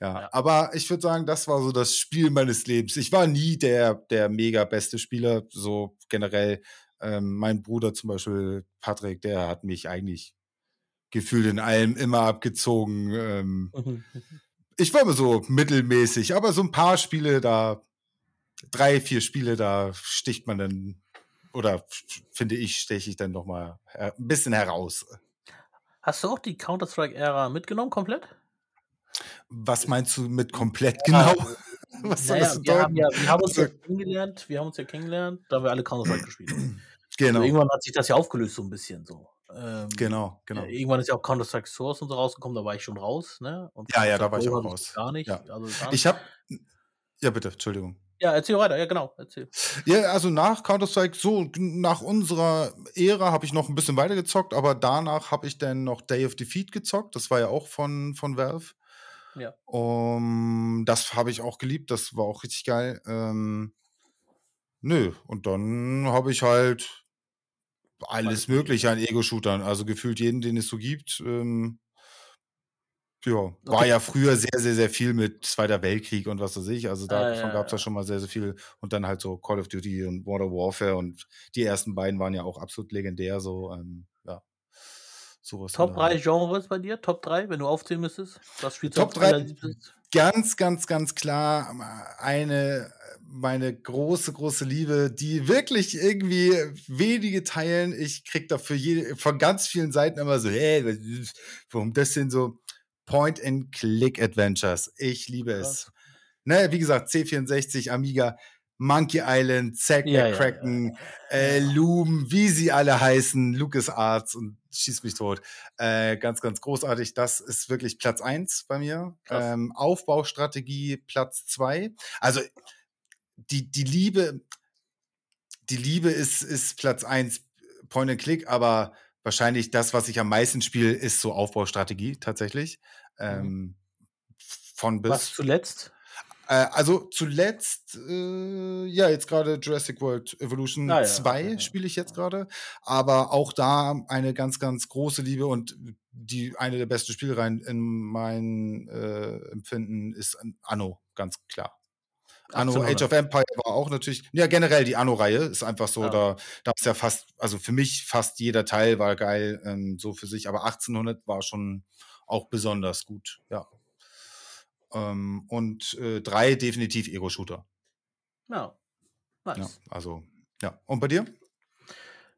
Speaker 2: Ja, ja, aber ich würde sagen, das war so das Spiel meines Lebens. Ich war nie der, der mega beste Spieler, so generell. Ähm, mein Bruder zum Beispiel, Patrick, der hat mich eigentlich gefühlt in allem immer abgezogen. Ähm, mhm. ich war immer so mittelmäßig, aber so ein paar Spiele da, drei, vier Spiele, da sticht man dann, oder finde ich, steche ich dann nochmal ein bisschen heraus.
Speaker 1: Hast du auch die Counter-Strike-Ära mitgenommen komplett?
Speaker 2: Was meinst du mit komplett genau?
Speaker 1: Was soll naja, das wir, haben ja, wir haben uns ja kennengelernt, wir haben uns ja kennengelernt, da haben wir alle Counter-Strike gespielt. Genau. Also irgendwann hat sich das ja aufgelöst, so ein bisschen so. Ähm,
Speaker 2: Genau,
Speaker 1: ja,
Speaker 2: genau.
Speaker 1: irgendwann ist ja auch Counter-Strike Source und so rausgekommen, da war ich schon raus, ne? Und
Speaker 2: Ja, ja, da war ich auch
Speaker 1: ich
Speaker 2: raus.
Speaker 1: gar nicht,
Speaker 2: Ja.
Speaker 1: also gar
Speaker 2: Ich
Speaker 1: nicht.
Speaker 2: habe ja, bitte, Entschuldigung.
Speaker 1: Ja, erzähl weiter. Ja, genau, erzähl.
Speaker 2: Ja, also nach Counter-Strike, so nach unserer Ära habe ich noch ein bisschen weiter gezockt, aber danach habe ich dann noch Day of Defeat gezockt. Das war ja auch von von Valve.
Speaker 1: Ja.
Speaker 2: Um, das habe ich auch geliebt, das war auch richtig geil. Ähm, nö, und dann habe ich halt alles Mögliche an Ego-Shootern, also gefühlt jeden, den es so gibt. Ähm, ja, war
Speaker 1: Okay.
Speaker 2: ja früher sehr, sehr, sehr viel mit Zweiter Weltkrieg und was weiß ich. Also davon
Speaker 1: ja,
Speaker 2: gab es ja
Speaker 1: ja.
Speaker 2: schon mal sehr, sehr viel. Und dann halt so Call of Duty und Modern Warfare und die ersten beiden waren ja auch absolut legendär. So, ähm, ja, sowas
Speaker 1: Top
Speaker 2: der
Speaker 1: 3
Speaker 2: Art.
Speaker 1: Genres bei dir? Top 3, wenn du aufzählen müsstest? Was spielst du
Speaker 2: Top
Speaker 1: als
Speaker 2: 3,
Speaker 1: allerliebstes?
Speaker 2: ganz, ganz, ganz klar eine meine große, große Liebe, die wirklich irgendwie wenige teilen. Ich krieg dafür jede, von ganz vielen Seiten immer so, hey, warum das denn so Point-and-Click-Adventures? Ich liebe es.
Speaker 1: Krass.
Speaker 2: Ne, wie gesagt, C64, Amiga, Monkey Island, Zack
Speaker 1: Ja, ja, ja, ja.
Speaker 2: äh,
Speaker 1: Ja.
Speaker 2: Loom, wie sie alle heißen, LucasArts und schieß mich tot. Äh, ganz, ganz großartig. Das ist wirklich Platz eins bei mir. Ähm, Aufbaustrategie Platz zwei. Also die, die Liebe, die Liebe ist, ist Platz eins Point and Click, aber wahrscheinlich das, was ich am meisten spiele, ist so Aufbaustrategie tatsächlich.
Speaker 1: Mhm.
Speaker 2: Ähm, von
Speaker 1: Was
Speaker 2: bis.
Speaker 1: zuletzt?
Speaker 2: Äh, also zuletzt, äh, ja, jetzt gerade Jurassic World Evolution
Speaker 1: Ah ja,
Speaker 2: 2
Speaker 1: okay.
Speaker 2: spiele ich jetzt gerade. Aber auch da eine ganz, ganz große Liebe und die eine der besten Spielreihen in meinem äh, Empfinden ist Anno, ganz klar. Anno Age
Speaker 1: 1800.
Speaker 2: of Empire war auch natürlich, ja, generell die Anno-Reihe ist einfach so,
Speaker 1: Ja.
Speaker 2: da, da ist ja fast, also für mich fast jeder Teil war geil, ähm, so für sich, aber 1800 war schon auch besonders gut, ja. Ähm, und äh, drei definitiv Ego-Shooter.
Speaker 1: Ja,
Speaker 2: Ja,
Speaker 1: nice.
Speaker 2: also, ja. Und bei dir?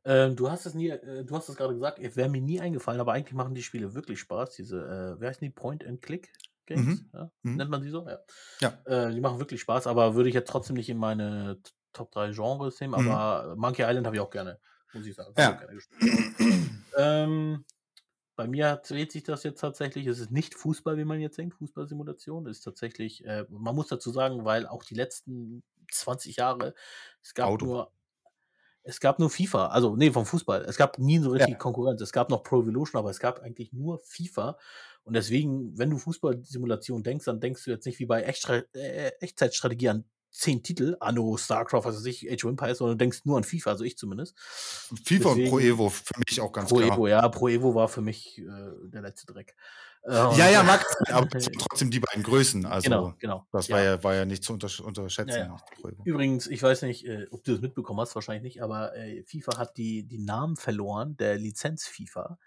Speaker 1: Ähm, du hast es nie, äh, du hast es gerade gesagt, es wäre mir nie eingefallen, aber eigentlich machen die Spiele wirklich Spaß. Diese, äh, wie heißen die? Point-and-Click-Games?
Speaker 2: Mhm.
Speaker 1: Ja?
Speaker 2: Mhm.
Speaker 1: Nennt man die so? Ja.
Speaker 2: Ja.
Speaker 1: Äh, die machen wirklich Spaß, aber würde ich jetzt trotzdem nicht in meine Top 3 Genres nehmen.
Speaker 2: Mhm.
Speaker 1: Aber Monkey Island habe ich auch gerne, muss ich sagen.
Speaker 2: Ja.
Speaker 1: Ähm, bei mir dreht sich das jetzt tatsächlich. Es ist nicht Fußball, wie man jetzt denkt, Fußballsimulation. Es ist tatsächlich, äh, man muss dazu sagen, weil auch die letzten 20 Jahre, es gab
Speaker 2: Auto.
Speaker 1: nur, es gab nur FIFA, also nee, vom Fußball. Es gab nie so
Speaker 2: Ja.
Speaker 1: richtige Konkurrenz. Es gab noch Pro Evolution, aber es gab eigentlich nur FIFA. Und deswegen, wenn du Fußballsimulation denkst, dann denkst du jetzt nicht wie bei Echtstra äh, Echtzeitstrategie an zehn Titel, Anno, StarCraft, was weiß ich, Age of Empires, sondern du denkst nur an FIFA, also ich zumindest.
Speaker 2: FIFA und Pro
Speaker 1: Deswegen-
Speaker 2: Evo für mich auch ganz
Speaker 1: Pro
Speaker 2: klar.
Speaker 1: Evo, ja, Pro Evo war für mich äh, der letzte Dreck. Äh,
Speaker 2: Ja, ja, mag aber trotzdem die beiden Größen. Also,
Speaker 1: genau, genau.
Speaker 2: das war ja, war ja nicht zu untersch unterschätzen.
Speaker 1: Ja, ja. Übrigens, ich weiß nicht, äh, ob du das mitbekommen hast, wahrscheinlich nicht, aber äh, FIFA hat die, die Namen verloren, der Lizenz FIFA.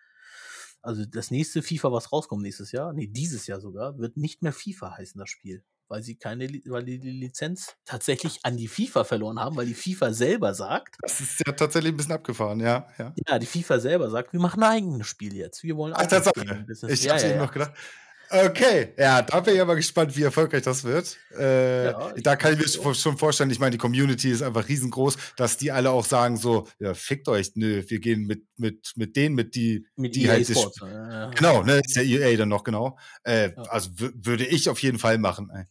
Speaker 1: Also das nächste FIFA, was rauskommt nächstes Jahr, nee, dieses Jahr sogar, wird nicht mehr FIFA heißen, das Spiel. Weil sie keine, weil die die Lizenz tatsächlich an die FIFA verloren haben, weil die FIFA selber sagt,
Speaker 2: Das ist ja tatsächlich ein bisschen abgefahren, ja. ja.
Speaker 1: ja, die FIFA selber sagt, wir machen ein eigenes Spiel jetzt. Wir wollen
Speaker 2: Ach, Tatsache. Ich
Speaker 1: ja,
Speaker 2: hab's
Speaker 1: ja,
Speaker 2: eben
Speaker 1: ja.
Speaker 2: noch gedacht. Okay, ja, da bin ich aber gespannt, wie erfolgreich das wird. Äh,
Speaker 1: Ja,
Speaker 2: da kann ich mir
Speaker 1: denke
Speaker 2: schon vorstellen, ich meine, die Community ist einfach riesengroß, dass die alle auch sagen so, ja, fickt euch, nö, wir gehen mit, mit, mit denen, mit die,
Speaker 1: Mit
Speaker 2: die
Speaker 1: EA
Speaker 2: halt
Speaker 1: Sports.
Speaker 2: Sp-
Speaker 1: äh,
Speaker 2: Genau, ne, ist ja EA dann noch genau. Äh,
Speaker 1: Ja.
Speaker 2: Also wü- würde ich auf jeden Fall machen. Ey.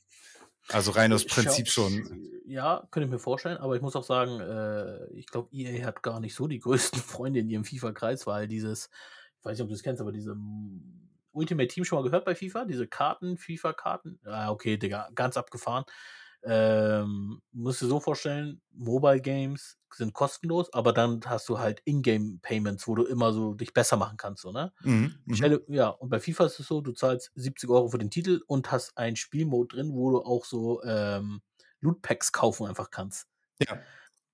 Speaker 2: Also rein aus Prinzip
Speaker 1: Schau-
Speaker 2: schon.
Speaker 1: Ja, könnte ich mir vorstellen, aber ich muss auch sagen, äh, ich glaube, EA hat gar nicht so die größten Freunde in ihrem FIFA-Kreis, weil dieses, ich weiß nicht, ob du es kennst, aber diese mm, Ultimate Team schon mal gehört bei FIFA, diese Karten, FIFA-Karten. Ah, okay, Digga, ganz abgefahren. Ähm, musst du so vorstellen, Mobile Games sind kostenlos, aber dann hast du halt Ingame-Payments, wo du immer so dich besser machen kannst, so, ne?
Speaker 2: Mhm, mhm.
Speaker 1: Stelle, ja, und bei FIFA ist es so, du zahlst 70 Euro für den Titel und hast einen Spielmode drin, wo du auch so ähm, Lootpacks kaufen einfach kannst.
Speaker 2: Ja,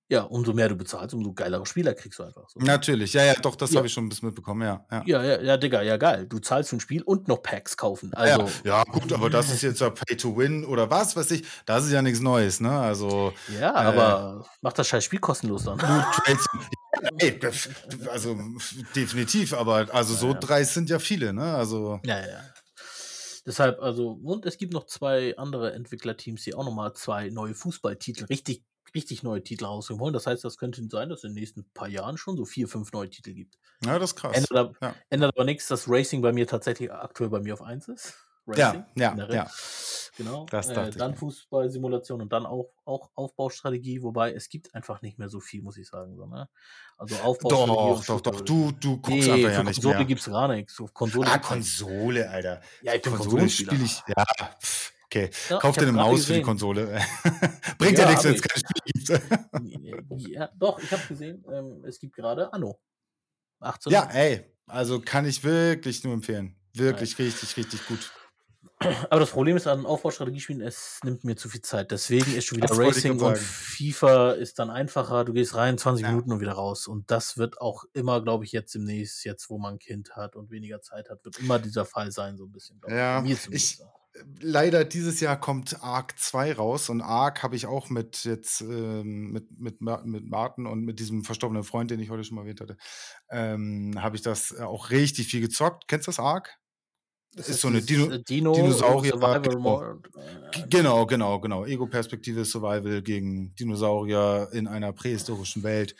Speaker 1: Ja, umso mehr du bezahlst, umso geilere Spieler kriegst du einfach. So.
Speaker 2: natürlich. Ja, ja, doch, das
Speaker 1: Ja.
Speaker 2: habe ich schon ein bisschen mitbekommen, ja. Ja,
Speaker 1: Ja, ja, ja, Digga, ja geil. Du zahlst für ein Spiel und noch Packs kaufen.
Speaker 2: ja,
Speaker 1: Also,
Speaker 2: ja, gut, aber das ist jetzt ja Pay to Win oder was weiß ich. Das ist ja nichts Neues, ne? Also
Speaker 1: ja,
Speaker 2: äh,
Speaker 1: aber mach das scheiß Spiel kostenlos dann.
Speaker 2: Ja, ey, also definitiv, aber also so
Speaker 1: Ja, ja.
Speaker 2: dreist sind ja viele, ne? Also
Speaker 1: Ja, ja, ja. Deshalb, also, und es gibt noch zwei andere Entwicklerteams, die auch nochmal zwei neue Fußballtitel, richtig richtig neue Titel wollen. Das heißt, das könnte sein, dass es in den nächsten paar Jahren schon so vier, fünf neue Titel gibt.
Speaker 2: Ja, das ist krass.
Speaker 1: Ändert,
Speaker 2: Ja.
Speaker 1: ändert aber nichts, dass Racing bei mir tatsächlich aktuell bei mir auf 1 ist.
Speaker 2: Ja,
Speaker 1: Racing,
Speaker 2: ja,
Speaker 1: generell.
Speaker 2: ja.
Speaker 1: Genau. Äh, dann. Fußballsimulation und dann auch, auch Aufbaustrategie, wobei es gibt einfach nicht mehr so viel, muss ich sagen. So, ne? Also Aufbaustrategie.
Speaker 2: Doch, doch, doch. Du, du guckst
Speaker 1: Nee,
Speaker 2: einfach ja nicht
Speaker 1: Konsole
Speaker 2: mehr.
Speaker 1: gibt's gar nichts. Auf Konsole
Speaker 2: Ah,
Speaker 1: nichts.
Speaker 2: Konsole, Alter.
Speaker 1: Ja, ich bin
Speaker 2: Konsole spiele ich. Ja, pff, okay.
Speaker 1: Ja,
Speaker 2: Kauf
Speaker 1: ich
Speaker 2: dir eine Maus für die
Speaker 1: gesehen.
Speaker 2: Konsole. Bringt ja,
Speaker 1: Ja,
Speaker 2: nichts, wenn es
Speaker 1: ich.
Speaker 2: kein Spiel gibt.
Speaker 1: Ja, doch, ich habe gesehen, ähm, es gibt gerade Anno. 18.
Speaker 2: ja, ey. Also kann ich wirklich nur empfehlen. Wirklich richtig, richtig gut.
Speaker 1: Aber das Problem ist an Aufbaustrategiespielen, es nimmt mir zu viel Zeit. Deswegen ist schon wieder
Speaker 2: Das ich
Speaker 1: Racing und. FIFA ist dann einfacher. Du gehst rein, 20
Speaker 2: Ja.
Speaker 1: Minuten und wieder raus. Und das wird auch immer, glaube ich, jetzt demnächst, jetzt wo man ein Kind hat und weniger Zeit hat, wird immer dieser Fall sein, so ein bisschen. ich.
Speaker 2: Ja,
Speaker 1: zumindest.
Speaker 2: ich- Leider dieses Jahr kommt Ark 2 raus und Ark habe ich auch mit jetzt ähm, mit, mit, mit Martin und mit diesem verstorbenen Freund, den ich heute schon mal erwähnt hatte, ähm, habe ich das äh, auch richtig viel gezockt. Kennst du das Ark?
Speaker 1: Das
Speaker 2: ist so eine Dino-
Speaker 1: äh, Dino
Speaker 2: Dinosaurier-
Speaker 1: Survival
Speaker 2: genau.
Speaker 1: Äh,
Speaker 2: Genau, genau, genau. Ego-Perspektive Survival gegen Dinosaurier in einer prähistorischen Welt.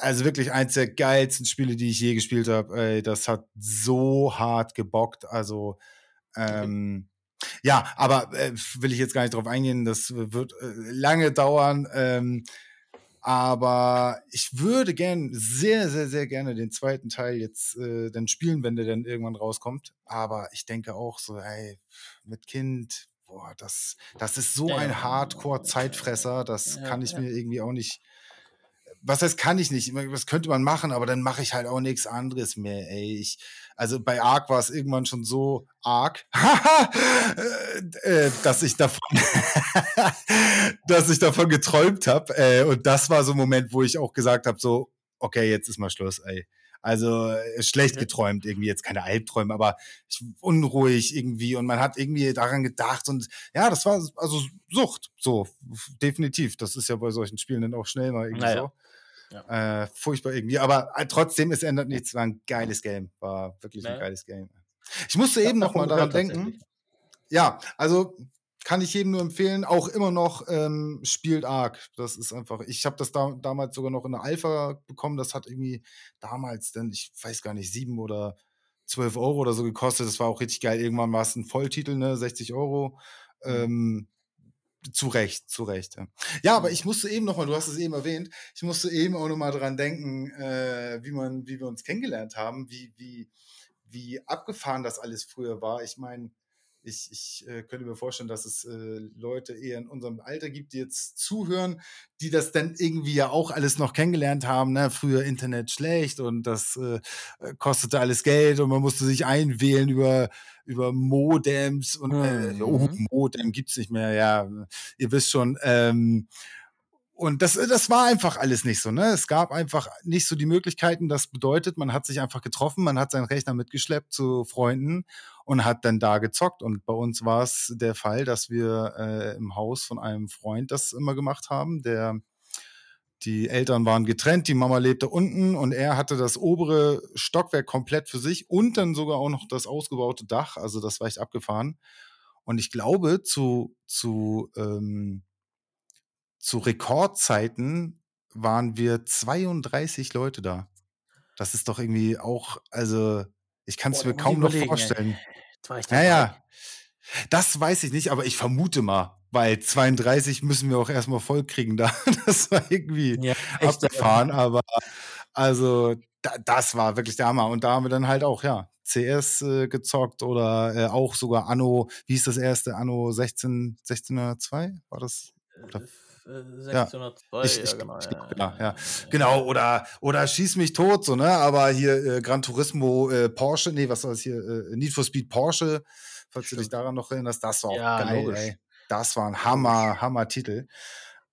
Speaker 2: Also wirklich eins der geilsten Spiele, die ich je gespielt habe. Das hat so hart gebockt. Also ähm, ja, aber äh, will ich jetzt gar nicht drauf eingehen. Das wird äh, lange dauern. Ähm, aber ich würde gern, sehr, sehr, sehr gerne den zweiten Teil jetzt äh, dann spielen, wenn der dann irgendwann rauskommt. Aber ich denke auch so, ey, mit Kind, boah, das, das ist so
Speaker 1: Ja,
Speaker 2: ein. Hardcore-Zeitfresser, das
Speaker 1: Ja,
Speaker 2: kann ich
Speaker 1: ja.
Speaker 2: mir irgendwie auch nicht. Was heißt, kann ich nicht? Das könnte man machen, aber dann mache ich halt auch nichts anderes mehr, ey. Ich, also bei Ark war es irgendwann schon so arg, äh, dass ich davon, dass ich davon geträumt habe. Äh, und das war so ein Moment, wo ich auch gesagt habe, so, okay, jetzt ist mal Schluss, ey. Also äh, schlecht geträumt, irgendwie jetzt keine Albträume, aber unruhig irgendwie und man hat irgendwie daran gedacht und ja, das war also Sucht, so definitiv. Das ist ja bei solchen Spielen dann auch schnell mal irgendwie
Speaker 1: Naja.
Speaker 2: so. Äh, furchtbar irgendwie, aber äh, trotzdem, es ändert nichts. War ein geiles Game, war wirklich ein
Speaker 1: Ja.
Speaker 2: geiles Game. Ich musste
Speaker 1: Ich
Speaker 2: eben noch mal daran denken. Ja, also kann ich jedem nur empfehlen. Auch immer noch ähm, spielt Ark. Das ist einfach. Ich habe das da, damals sogar noch in der Alpha bekommen. Das hat irgendwie damals dann, ich weiß gar nicht, sieben oder zwölf Euro oder so gekostet. Das war auch richtig geil. Irgendwann war es ein Volltitel, ne, 60 Euro.
Speaker 1: Mhm.
Speaker 2: Ähm, zu Recht, zu Recht. Ja. ja, aber ich musste eben noch mal, du hast es eben erwähnt, ich musste eben auch noch mal dran denken, äh, wie man, wie wir uns kennengelernt haben, wie, wie, wie abgefahren das alles früher war. Ich meine, ich, ich äh, könnte mir vorstellen, dass es äh, Leute eher in unserem Alter gibt, die jetzt zuhören, die das dann irgendwie ja auch alles noch kennengelernt haben. Ne? Früher Internet schlecht und das äh, äh, kostete alles Geld und man musste sich einwählen über, über Modems und äh,
Speaker 1: Mhm.
Speaker 2: oh, Modem gibt's nicht mehr, ja, ihr wisst schon. Ähm, und das, das war einfach alles nicht so, ne? Es gab einfach nicht so die Möglichkeiten. Das bedeutet, man hat sich einfach getroffen, man hat seinen Rechner mitgeschleppt zu Freunden und hat dann da gezockt. Und bei uns war es der Fall, dass wir äh, im Haus von einem Freund das immer gemacht haben. Der, die Eltern waren getrennt, die Mama lebte unten und er hatte das obere Stockwerk komplett für sich und dann sogar auch noch das ausgebaute Dach. Also das war echt abgefahren. Und ich glaube, zu, zu, ähm, zu Rekordzeiten waren wir 32 Leute da. Das ist doch irgendwie auch, also ich kann es mir kaum noch vorstellen. Ja, ja. Das weiß ich nicht, aber ich vermute mal, weil 32 müssen wir auch erstmal voll kriegen da. Das war irgendwie
Speaker 1: Ja, echt.
Speaker 2: abgefahren, aber also da, das war wirklich der Hammer. Und da haben wir dann halt auch, ja, CS äh, gezockt oder äh, auch sogar Anno, wie hieß das erste? Anno 16, 1602? War das? Oder-
Speaker 1: Äh,
Speaker 2: Ja.
Speaker 1: 1602,
Speaker 2: Ich-
Speaker 1: ja,
Speaker 2: ich-
Speaker 1: genau.
Speaker 2: ich-
Speaker 1: ja,
Speaker 2: ja, ja. Genau, oder, oder schieß mich tot, so, ne? Aber hier äh, Gran Turismo äh, Porsche, nee, was war das hier? Äh, Need for Speed Porsche, falls du dich
Speaker 1: Stimmt.
Speaker 2: daran noch erinnerst, das war auch geil,
Speaker 1: logisch.
Speaker 2: ey. Das war ein Hammer, Hammer-Titel.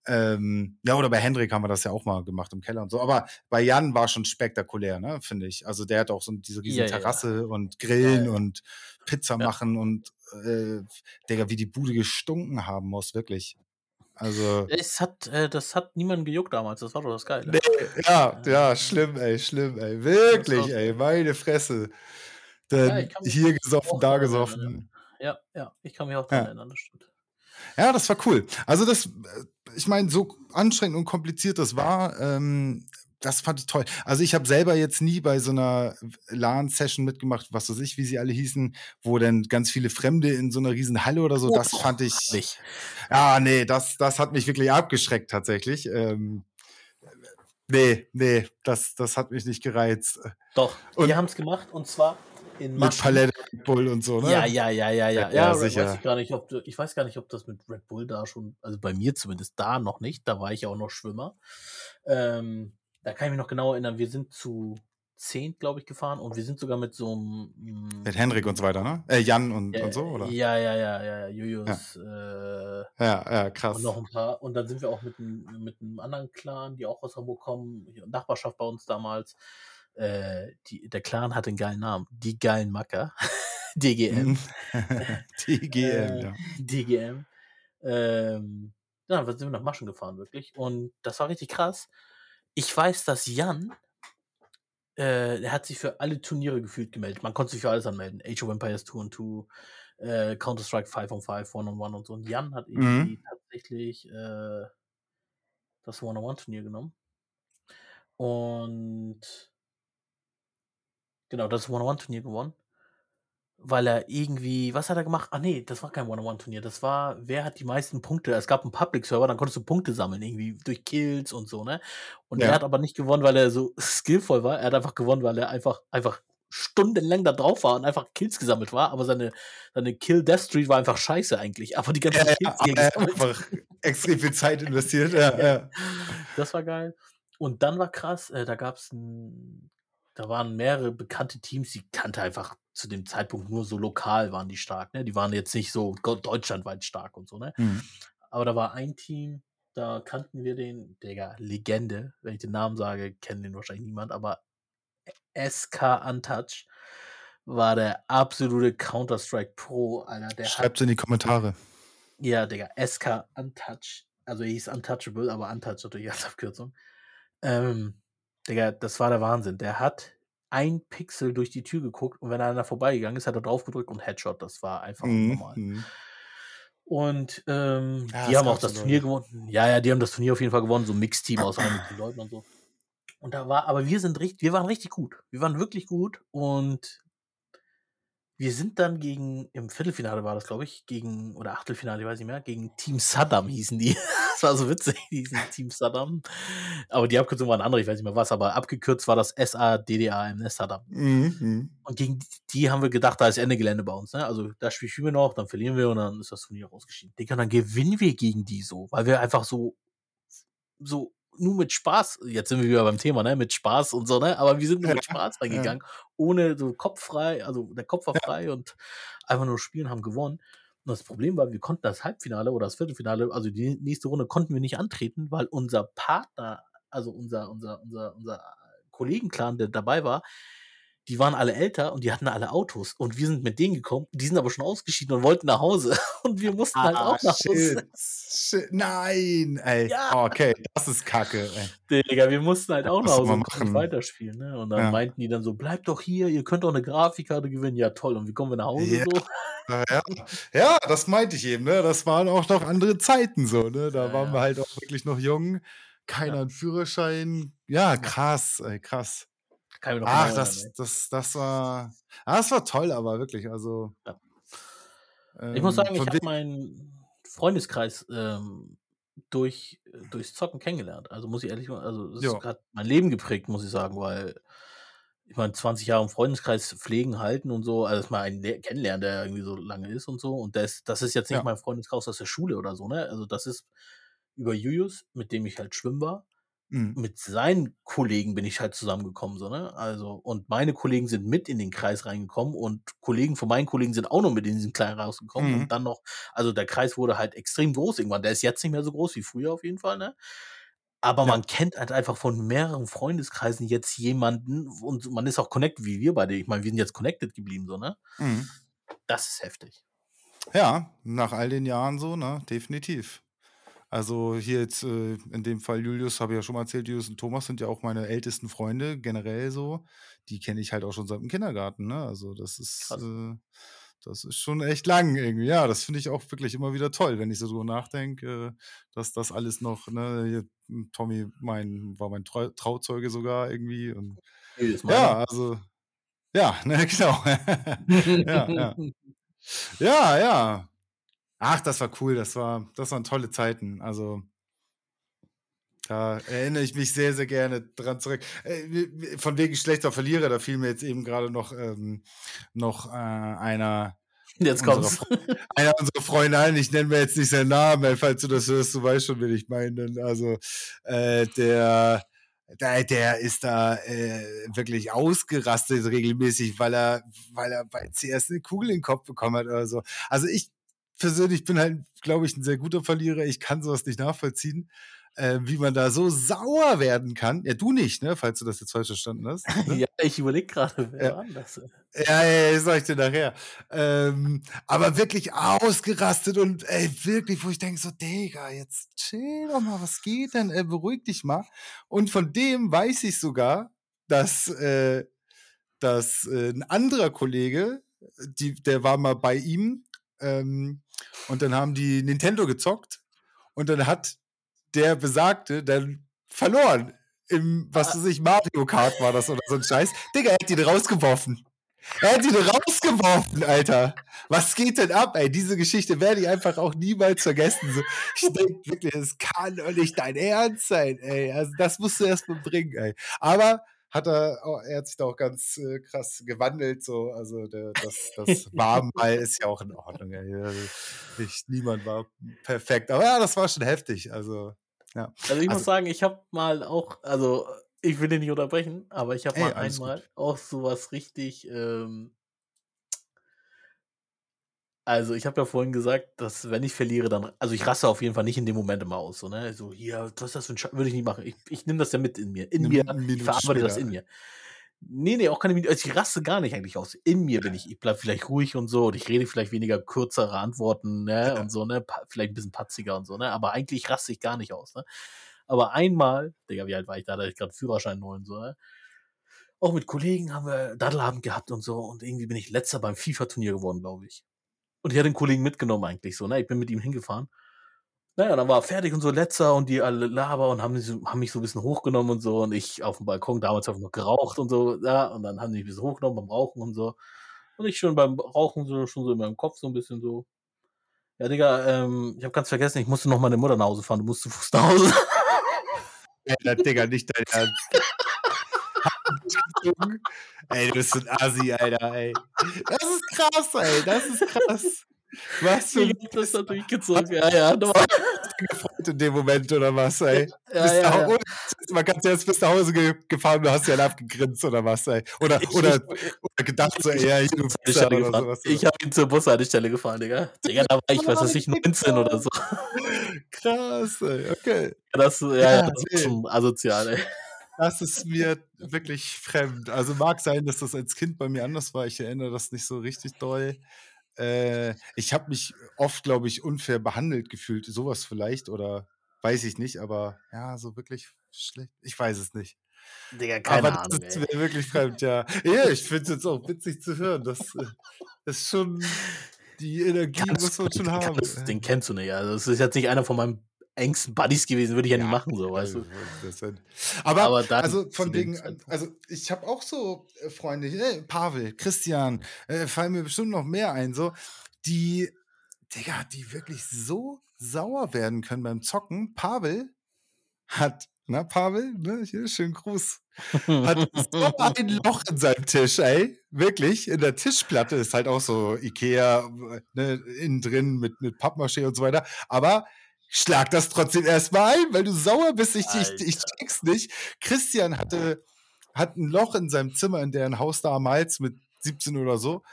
Speaker 2: Ähm, ja, oder bei Hendrik haben wir das ja auch mal gemacht im Keller und so. Aber bei Jan war schon spektakulär, ne, finde ich. Also der hat auch so diese riesen
Speaker 1: Ja, ja, ja.
Speaker 2: Terrasse und Grillen
Speaker 1: Ja,
Speaker 2: und Pizza machen und äh, Digga, wie die Bude gestunken haben muss, wirklich. Also.
Speaker 1: Es hat, äh, das hat niemanden gejuckt damals, das war doch das Geile.
Speaker 2: Nee, ja, ja, schlimm, ey, schlimm, ey. Wirklich, ey, meine Fresse. Dann
Speaker 1: Ja,
Speaker 2: hier gesoffen, da gesoffen.
Speaker 1: Ja, ja, ich kann mich auch dran
Speaker 2: Ja.
Speaker 1: erinnern, das stimmt.
Speaker 2: Ja, das war cool. Also das, äh, ich meine, so anstrengend und kompliziert das war, ähm, das fand ich toll. Also ich habe selber jetzt nie bei so einer LAN-Session mitgemacht, was weiß ich, wie sie alle hießen, wo dann ganz viele Fremde in so einer riesen Halle oder so,
Speaker 1: Oh,
Speaker 2: das fand ich.
Speaker 1: nicht.
Speaker 2: Ja, nee, das, das hat mich wirklich abgeschreckt tatsächlich. Ähm, nee, nee, das, das hat mich nicht gereizt.
Speaker 1: Doch,
Speaker 2: Und-
Speaker 1: wir haben es gemacht und zwar in
Speaker 2: Mit
Speaker 1: Maschen.
Speaker 2: Palette Red Bull und so, ne?
Speaker 1: Ja, ja, ja, ja, ja.
Speaker 2: Ja,
Speaker 1: Ja,
Speaker 2: sicher.
Speaker 1: Weiß ich, gar nicht, ob, ich weiß gar nicht, ob das mit Red Bull da schon, also bei mir zumindest da noch nicht, da war ich ja auch noch Schwimmer. Ähm, da kann ich mich noch genau erinnern, wir sind zu zehn, glaube ich, gefahren und wir sind sogar mit so einem. mm,
Speaker 2: Mit Henrik und so weiter, ne? Äh, Jan und,
Speaker 1: äh,
Speaker 2: und so, oder?
Speaker 1: Ja, ja, ja, ja, ja, Julius, äh,
Speaker 2: Ja, ja, krass.
Speaker 1: und noch ein paar. Und dann sind wir auch mit, einem- mit einem anderen Clan, die auch aus Hamburg kommen, Nachbarschaft bei uns damals. Äh, die, der Clan hat einen geilen Namen. Die geilen Macker. DGM.
Speaker 2: TGM,
Speaker 1: Äh,
Speaker 2: ja.
Speaker 1: DGM. Ähm, ja, dann sind wir nach Maschen gefahren, wirklich. Und das war richtig krass. Ich weiß, dass Jan, äh, der hat sich für alle Turniere gefühlt gemeldet. Man konnte sich für alles anmelden. Age of Empires 2 und 2, äh, Counter-Strike 5 on 5, 1 on 1 und so. Und Jan hat irgendwie tatsächlich äh, das One-on-One-Turnier genommen. Und genau, das One-on-One-Turnier gewonnen. Weil er irgendwie, was hat er gemacht? Ah nee, das war kein One-on-One-Turnier. Das war, wer hat die meisten Punkte? Es gab einen Public-Server, dann konntest du Punkte sammeln, irgendwie durch Kills und so, ne? Und
Speaker 2: Ja.
Speaker 1: er hat aber nicht gewonnen, weil er so skillvoll war. Er hat einfach gewonnen, weil er einfach, einfach stundenlang da drauf war und einfach Kills gesammelt war. Aber seine, seine Kill-Death-Street war einfach scheiße eigentlich. Aber die ganzen
Speaker 2: Ja, ja,
Speaker 1: Kills, die er gesammelt
Speaker 2: einfach extrem viel Zeit investiert. Ja, ja.
Speaker 1: Das war geil. Und dann war krass, äh, da gab es ein, da waren mehrere bekannte Teams, die kannte einfach zu dem Zeitpunkt nur so lokal waren die stark, ne? Die waren jetzt nicht so deutschlandweit stark und so, ne?
Speaker 2: Mhm.
Speaker 1: Aber da war ein Team, da kannten wir den, Digga, Legende, wenn ich den Namen sage, kennt den wahrscheinlich niemand, aber SK Untouch war der absolute Counter-Strike Pro, Alter. Der hat
Speaker 2: Schreibt's in die Kommentare.
Speaker 1: ja, Digga, SK Untouch. Also er hieß Untouchable, aber Untouch natürlich als Abkürzung. Ähm, Digga, das war der Wahnsinn. Der hat ein Pixel durch die Tür geguckt und wenn einer vorbeigegangen ist, hat er drauf gedrückt und Headshot. Das war einfach
Speaker 2: Mhm.
Speaker 1: normal.
Speaker 2: mhm.
Speaker 1: Und ähm,
Speaker 2: Ja,
Speaker 1: die haben auch
Speaker 2: gab so
Speaker 1: das Turnier gewonnen. Ja, ja, die haben das Turnier auf jeden Fall gewonnen, so ein Mixteam aus 100 Leuten und so. Und da war, aber wir sind richtig, wir waren richtig gut. Wir waren wirklich gut und wir sind dann gegen, im Viertelfinale war das, glaube ich, gegen, oder Achtelfinale, ich weiß nicht mehr, gegen Team Saddam hießen die. das war so witzig, die hießen Team Saddam. Aber die Abkürzung war eine andere, ich weiß nicht mehr was, aber abgekürzt war das S-A-D-D-A-M, ne, Saddam.
Speaker 2: Mhm, mhm.
Speaker 1: Und gegen die, haben wir gedacht, da ist Ende Gelände bei uns. Ne? Also da spielen wir noch, dann verlieren wir und dann ist das Turnier rausgeschieden. Digga, dann gewinnen wir gegen die so, weil wir einfach so, so nur mit Spaß, jetzt sind wir wieder beim Thema, ne, mit Spaß und so, ne, aber wir sind nur mit Spaß reingegangen, ohne so Kopf frei, also der Kopf war frei und einfach nur spielen, haben gewonnen. Und das Problem war, wir konnten das Halbfinale oder das Viertelfinale, also die nächste Runde konnten wir nicht antreten, weil unser Partner, also unser, unser, unser, unser Kollegenclan, der dabei war, die waren alle älter und die hatten alle Autos. Und wir sind mit denen gekommen, die sind aber schon ausgeschieden und wollten nach Hause. Und wir mussten halt auch nach Hause.
Speaker 2: Ah, shit. shit. Nein, ey.
Speaker 1: Ja.
Speaker 2: Okay, das ist kacke, ey.
Speaker 1: Digga, wir mussten halt auch
Speaker 2: Was
Speaker 1: nach Hause und weiterspielen. Ne? Und dann
Speaker 2: Ja.
Speaker 1: meinten die dann so, bleibt doch hier, ihr könnt auch eine Grafikkarte gewinnen. Ja, toll. Und wie kommen wir nach Hause
Speaker 2: Ja.
Speaker 1: so?
Speaker 2: Ja, ja, das meinte ich eben, ne? Das waren auch noch andere Zeiten so, ne? Da waren wir halt auch wirklich noch jung. Keiner
Speaker 1: Ja.
Speaker 2: einen Führerschein. Ja, krass, ey, krass.
Speaker 1: Kann ich
Speaker 2: Ach, das, das, das war. Ah, das war toll, aber wirklich. Also.
Speaker 1: Ja. ey. Ich muss sagen,
Speaker 2: ähm,
Speaker 1: ich
Speaker 2: von
Speaker 1: habe meinen Freundeskreis ähm, durch, durchs Zocken kennengelernt. Also muss ich ehrlich sagen, also das
Speaker 2: Ja.
Speaker 1: hat mein Leben geprägt, muss ich sagen, weil ich meine, 20 Jahre im Freundeskreis pflegen, halten und so, also dass man einen le- kennenlernt, der irgendwie so lange ist und so. Und das, das ist jetzt nicht
Speaker 2: Ja.
Speaker 1: mein Freundeskreis aus der Schule oder so, ne? Also das ist über Julius, mit dem ich halt schwimmen war.
Speaker 2: Mhm.
Speaker 1: Mit seinen Kollegen bin ich halt zusammengekommen, so, ne? Also, und meine Kollegen sind mit in den Kreis reingekommen und Kollegen von meinen Kollegen sind auch noch mit in diesen Kleinen rausgekommen
Speaker 2: Mhm.
Speaker 1: und dann noch, also der Kreis wurde halt extrem groß irgendwann. Der ist jetzt nicht mehr so groß wie früher auf jeden Fall, ne? Aber
Speaker 2: Ja.
Speaker 1: man kennt halt einfach von mehreren Freundeskreisen jetzt jemanden und man ist auch connected, wie wir beide. Ich meine, wir sind jetzt connected geblieben, so, ne?
Speaker 2: Mhm.
Speaker 1: Das ist heftig.
Speaker 2: Ja, nach all den Jahren so, ne? Definitiv. Also hier jetzt äh, in dem Fall Julius, habe ich ja schon mal erzählt, Julius und Thomas sind ja auch meine ältesten Freunde, generell so. Die kenne ich halt auch schon seit dem Kindergarten, ne? Also das ist, äh, das ist schon echt lang irgendwie. Ja, das finde ich auch wirklich immer wieder toll, wenn ich so drüber nachdenke, äh, dass das alles noch, ne, hm, Tommy mein, war mein Trau Trauzeuge sogar irgendwie. Und ja, also, ja, ne, genau. ja, ja. Ja, ja. Ach, das war cool, das war, das waren tolle Zeiten. Also, da erinnere ich mich sehr, sehr gerne dran zurück. Äh, von wegen schlechter Verlierer, da fiel mir jetzt eben gerade noch, ähm, noch äh, einer.
Speaker 1: Jetzt kommt's.
Speaker 2: Einer unserer Freunde ein, ich nenne mir jetzt nicht seinen Namen, falls du das hörst, du weißt schon, wen ich meine. Also, äh, der, der, der ist da äh, wirklich ausgerastet regelmäßig, weil er, weil er bei CS eine Kugel in den Kopf bekommen hat oder so. Also ich persönlich bin halt, glaube ich, ein sehr guter Verlierer. Ich kann sowas nicht nachvollziehen äh, wie man da so sauer werden kann. Ja, du nicht, ne? Falls du das jetzt falsch verstanden hast. Ne?
Speaker 1: ja, ich überlege gerade, wer
Speaker 2: ja. war das? Ja, ja, ja, sag ich dir nachher. Ähm, aber wirklich ausgerastet und ey, wirklich, wo ich denke so, Digga, jetzt chill doch mal, was geht denn? Äh, beruhig dich mal. Und von dem weiß ich sogar, dass, äh, dass äh, ein anderer Kollege, die, der war mal bei ihm ähm, und dann haben die Nintendo gezockt und dann hat der Besagte dann verloren. Im, was weiß ich, Mario Kart war das oder so ein Scheiß. Digga, er hat ihn rausgeworfen. Er hat ihn rausgeworfen, Alter. Was geht denn ab, ey? Diese Geschichte werde ich einfach auch niemals vergessen. So, ich denke wirklich, das kann doch nicht dein Ernst sein, ey. Also, das musst du erst mal bringen, ey. Aber hat er, er hat sich da auch ganz äh, krass gewandelt, so, also der, das, das war mal, ist ja auch in Ordnung. Also, ich, niemand war perfekt, aber ja, das war schon heftig, also, ja.
Speaker 1: Also ich also, muss sagen, ich habe mal auch, also ich will den nicht unterbrechen, aber ich habe mal einmal gut. auch sowas richtig ähm, also, ich habe ja vorhin gesagt, dass wenn ich verliere, dann also, ich raste auf jeden Fall nicht in dem Moment immer aus, so, ne? So: „Hier, was ist das für 'n Schei“ würde ich nicht machen. Ich ich nehme das ja mit in mir. In mir ich verarbeite das in mir. Ne, ne, auch keine Minute also, ich raste gar nicht eigentlich aus. In mir bin ich ich bleibe vielleicht ruhig und so und ich rede vielleicht weniger kürzere Antworten, ne, Ja. und so, ne? Pa vielleicht 'n bisschen patziger und so, ne? Aber eigentlich raste ich gar nicht aus, ne? Aber einmal Digga, wie alt war ich da? Da hatte ich grad Führerschein neu und so, ne? Auch mit Kollegen haben wir Daddelabend gehabt und so und irgendwie bin ich Letzter beim FIFA-Turnier geworden, glaube ich. Und ich hatte den Kollegen mitgenommen eigentlich so, ne? Ich bin mit ihm hingefahren. Naja, dann war er fertig und so letzter und die alle Laber und haben, haben mich so ein bisschen hochgenommen und so und ich auf dem Balkon, damals habe ich noch geraucht und so, ja, und dann haben die mich ein bisschen hochgenommen beim Rauchen und so. Und ich schon beim Rauchen so, schon so in meinem Kopf so ein bisschen so. Ja, Digga, ähm, ich habe ganz vergessen, ich musste noch meine Mutter nach Hause fahren, du musst zu Fuß nach Hause.
Speaker 2: Ja, Digga, nicht dein Ernst. Ey, du bist ein Assi, Alter, ey. Das ist krass, ey. Das ist krass. Was für ein
Speaker 1: das hat durchgezogen. Ja, ja, nochmal.
Speaker 2: gefreut in dem Moment oder was, ey?
Speaker 1: Ja, ja, ja, ja.
Speaker 2: Man kann jetzt bis nach Hause ge gefahren, du hast ja abgegrinst oder was, ey? Oder, ich, oder, ich, oder gedacht so, ja,
Speaker 1: ich, du oder sowas. Ich habe ihn zur Bushaltestelle gefahren, Digga. Digga, da war ich, was weiß ich, 19 oder so.
Speaker 2: Krass, ey, okay.
Speaker 1: Das, ja, ja, das ist schon asozial, ey.
Speaker 2: Das ist mir wirklich fremd. Also mag sein, dass das als Kind bei mir anders war. Ich erinnere das nicht so richtig doll. Äh, ich habe mich oft, glaube ich, unfair behandelt gefühlt. Sowas vielleicht oder weiß ich nicht, aber ja, so wirklich schlecht. Ich weiß es nicht.
Speaker 1: Digga, keine
Speaker 2: aber
Speaker 1: Ahnung.
Speaker 2: Das ist mir wirklich fremd, ja. Ja, ich finde es jetzt auch witzig zu hören. Das, äh, das ist schon die Energie, Ganz muss man schon haben.
Speaker 1: Das, den kennst du nicht. Also, das ist jetzt nicht einer von meinem engsten Buddies gewesen, würde ich ja, ja nicht machen, so, weißt du.
Speaker 2: Aber, Aber dann, also von wegen, also ich habe auch so äh, Freunde, äh, Pavel, Christian, äh, fallen mir bestimmt noch mehr ein, so, die, Digga, die wirklich so sauer werden können beim Zocken. Pavel hat, na, Pavel, ne, hier, schönen Gruß. Hat so ein Loch in seinem Tisch, ey. Wirklich. In der Tischplatte ist halt auch so Ikea, ne, innen drin mit, mit Pappmaché und so weiter. Aber schlag das trotzdem erstmal ein, weil du sauer bist. Ich, ich, ich check's nicht. Christian hatte, hat ein Loch in seinem Zimmer, in deren Haus damals mit 17 oder so.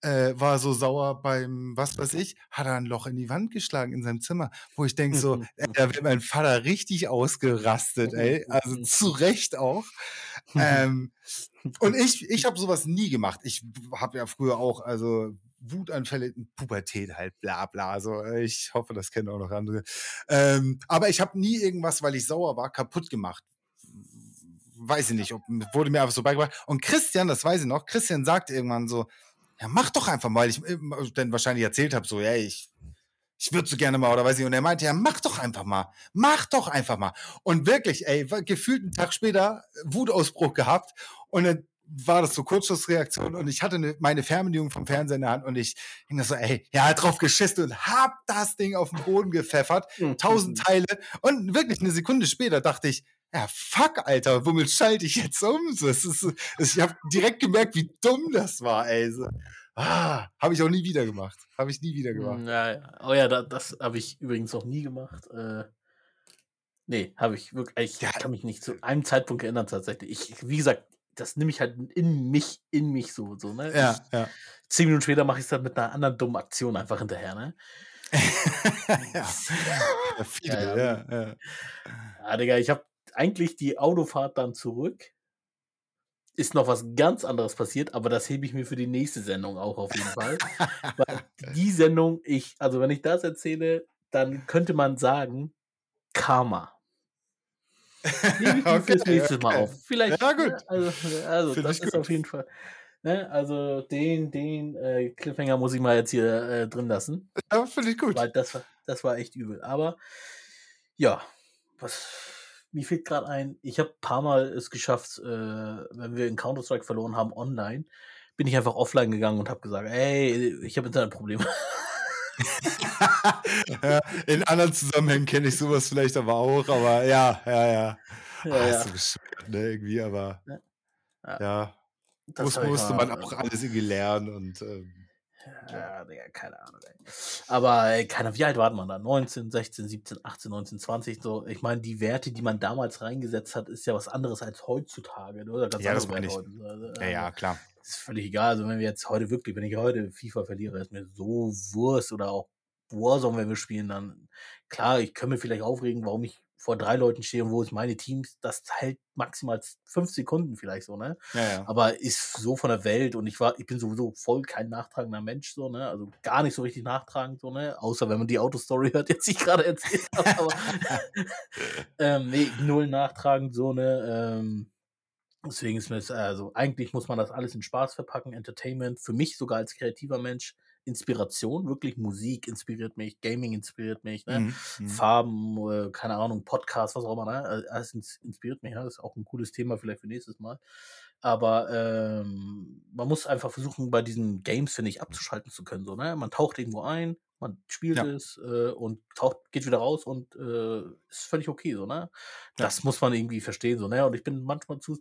Speaker 2: Äh, war so sauer beim, was weiß ich, hat er ein Loch in die Wand geschlagen in seinem Zimmer, wo ich denke so, ey, da wird mein Vater richtig ausgerastet, ey, also zu Recht auch. ähm, und ich, ich habe sowas nie gemacht. Ich habe ja früher auch, also Wutanfälle, Pubertät halt, bla bla. Also ich hoffe, das kennen auch noch andere. Ähm, aber ich habe nie irgendwas, weil ich sauer war, kaputt gemacht. Weiß ich nicht, ob, wurde mir einfach so beigebracht. Und Christian, das weiß ich noch, Christian sagt irgendwann so, ja, mach doch einfach mal. Ich äh, dann wahrscheinlich erzählt habe, so, ja, ich, ich würde so gerne mal oder weiß ich. Und er meinte, ja, mach doch einfach mal. Mach doch einfach mal. Und wirklich, ey, gefühlt einen Tag später Wutausbruch gehabt. Und dann war das so Kurzschlussreaktion und ich hatte eine, meine Fernbedienung vom Fernseher in der Hand und ich hing da so, ey, ja, drauf geschissen und hab das Ding auf den Boden gepfeffert, mhm. tausend Teile und wirklich eine Sekunde später dachte ich, ja, fuck, Alter, womit schalte ich jetzt um? Das ist, ich habe direkt gemerkt, wie dumm das war, ey. So, ah, habe ich auch nie wieder gemacht. Habe ich nie wieder gemacht.
Speaker 1: Ja, ja. Oh ja, das, das habe ich übrigens auch nie gemacht. Äh, nee, habe ich wirklich, ich ja. kann mich nicht zu einem Zeitpunkt erinnern tatsächlich. Ich, wie gesagt, das nehme ich halt in mich, in mich so, so, ne?
Speaker 2: Ja,
Speaker 1: ich,
Speaker 2: ja.
Speaker 1: Zehn Minuten später mache ich es dann mit einer anderen dummen Aktion einfach hinterher, ne?
Speaker 2: ja. viele, ja, ja. ja, ja.
Speaker 1: ja Digga, ich habe eigentlich die Autofahrt dann zurück. Ist noch was ganz anderes passiert, aber das hebe ich mir für die nächste Sendung auch auf jeden Fall. Weil die Sendung, ich, also wenn ich das erzähle, dann könnte man sagen, Karma. Nehme ich okay, fürs nächste okay. Mal auf. Vielleicht. Ja, gut. Also, also das ist gut. auf jeden Fall. Ne, also den, den äh, Cliffhanger muss ich mal jetzt hier äh, drin lassen.
Speaker 2: Ja, finde ich gut.
Speaker 1: Weil das war, das war echt übel. Aber ja, was mir fehlt gerade ein, ich habe ein paar Mal es geschafft, äh, wenn wir in Counter-Strike verloren haben online, bin ich einfach offline gegangen und habe gesagt, ey, ich habe Internetprobleme.
Speaker 2: in anderen Zusammenhängen kenne ich sowas vielleicht aber auch, aber ja, ja, ja. ja, ah, ja. So bescheuert, ne, irgendwie, aber ja, ja. Muss, musste man auch alles irgendwie lernen und ähm,
Speaker 1: ja, Digga, keine Ahnung. Ey. Aber ey, keine, wie alt war man da? 19, 16, 17, 18, 19, 20. So, ich meine, die Werte, die man damals reingesetzt hat, ist ja was anderes als heutzutage. Oder?
Speaker 2: Ganz ja, das meine ich. Heute. Also, ja, ja, klar.
Speaker 1: Ist völlig egal. Also, wenn wir jetzt heute wirklich, wenn ich heute FIFA verliere, ist mir so Wurst oder auch Warzone, wenn wir spielen, dann klar, ich kann mir vielleicht aufregen, warum ich vor drei Leuten stehe und wo ist meine Teams, das hält maximal fünf Sekunden vielleicht so, ne?
Speaker 2: Ja, ja.
Speaker 1: Aber ist so von der Welt und ich war, ich bin sowieso voll kein nachtragender Mensch, so, ne? Also gar nicht so richtig nachtragend, so, ne? Außer wenn man die Autostory hört, jetzt ich gerade erzählt habe, aber ähm, nee, null nachtragend, so, ne? Ähm, deswegen ist mir das, also eigentlich muss man das alles in Spaß verpacken, Entertainment, für mich sogar als kreativer Mensch Inspiration, wirklich Musik inspiriert mich, Gaming inspiriert mich, ne? Mhm, mhm. Farben, äh, keine Ahnung, Podcast, was auch immer, ne? Äh, alles inspiriert mich, ja? das ist auch ein cooles Thema vielleicht für nächstes Mal. Aber ähm, man muss einfach versuchen, bei diesen Games, finde ich, abzuschalten zu können. So, ne? Man taucht irgendwo ein, man spielt ja. es äh, und taucht, geht wieder raus und äh, ist völlig okay, so, ne? Das ja. muss man irgendwie verstehen, so, ne? Und ich bin manchmal zu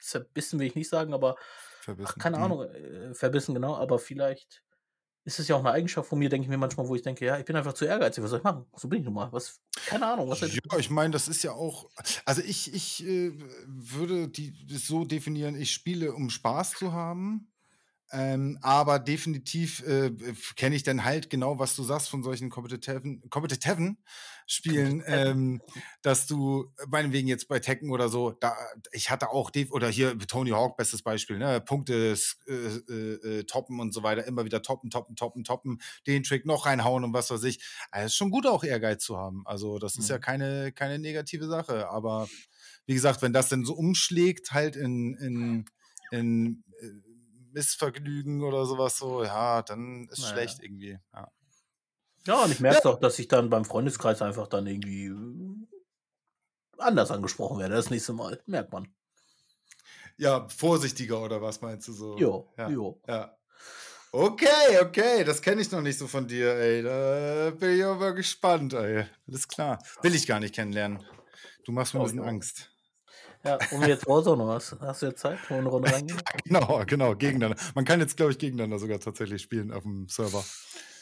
Speaker 1: zerbissen, will ich nicht sagen, aber Verbissen. Ach, keine mhm. Ahnung, äh, verbissen, genau, aber vielleicht ist es ja auch eine Eigenschaft von mir, denke ich mir manchmal, wo ich denke, ja, ich bin einfach zu ehrgeizig, was soll ich machen? So bin ich nun mal. Was, keine Ahnung. Was
Speaker 2: ja, ich meine, das ist ja auch, also ich, ich äh, würde die so definieren, ich spiele, um Spaß zu haben. Ähm, aber definitiv äh, kenne ich dann halt genau, was du sagst von solchen kompetitiven, kompetitiven Spielen, ähm, dass du, meinetwegen jetzt bei Tekken oder so, da, ich hatte auch, oder hier Tony Hawk, bestes Beispiel, ne, Punkte äh, äh, äh, toppen und so weiter, immer wieder toppen, toppen, toppen, toppen, den Trick noch reinhauen und was weiß ich. Also ist schon gut auch Ehrgeiz zu haben. Also das ist mhm. ja keine, keine negative Sache, aber wie gesagt, wenn das denn so umschlägt, halt in, in, in äh, Missvergnügen oder sowas so, ja, dann ist naja. schlecht irgendwie. Ja,
Speaker 1: ja und ich merke ja. auch, dass ich dann beim Freundeskreis einfach dann irgendwie äh, anders angesprochen werde das nächste Mal. Merkt man.
Speaker 2: Ja, vorsichtiger oder was meinst du so?
Speaker 1: Jo,
Speaker 2: ja.
Speaker 1: jo.
Speaker 2: Ja. Okay, okay, das kenne ich noch nicht so von dir, ey. Da bin ich aber gespannt, ey. Alles klar. Will ich gar nicht kennenlernen. Du machst mir ein bisschen Angst.
Speaker 1: Ja, und jetzt Warzone noch was. Hast du jetzt Zeit, wo eine Runde reingehen?
Speaker 2: genau, genau, gegeneinander. Man kann jetzt, glaube ich, gegeneinander sogar tatsächlich spielen auf dem Server.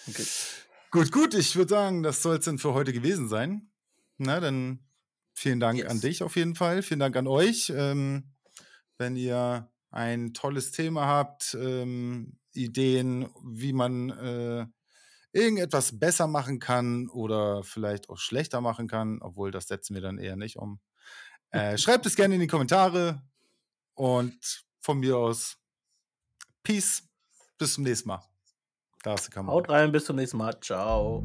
Speaker 2: Okay. Gut, gut, ich würde sagen, das soll es denn für heute gewesen sein. Na, dann vielen Dank yes. an dich auf jeden Fall. Vielen Dank an euch. Ähm, wenn ihr ein tolles Thema habt, ähm, Ideen, wie man äh, irgendetwas besser machen kann oder vielleicht auch schlechter machen kann, obwohl das setzen wir dann eher nicht um. Äh, schreibt es gerne in die Kommentare und von mir aus Peace. Bis zum nächsten Mal.
Speaker 1: Da hast du Kamera. Haut rein, bis zum nächsten Mal. Ciao.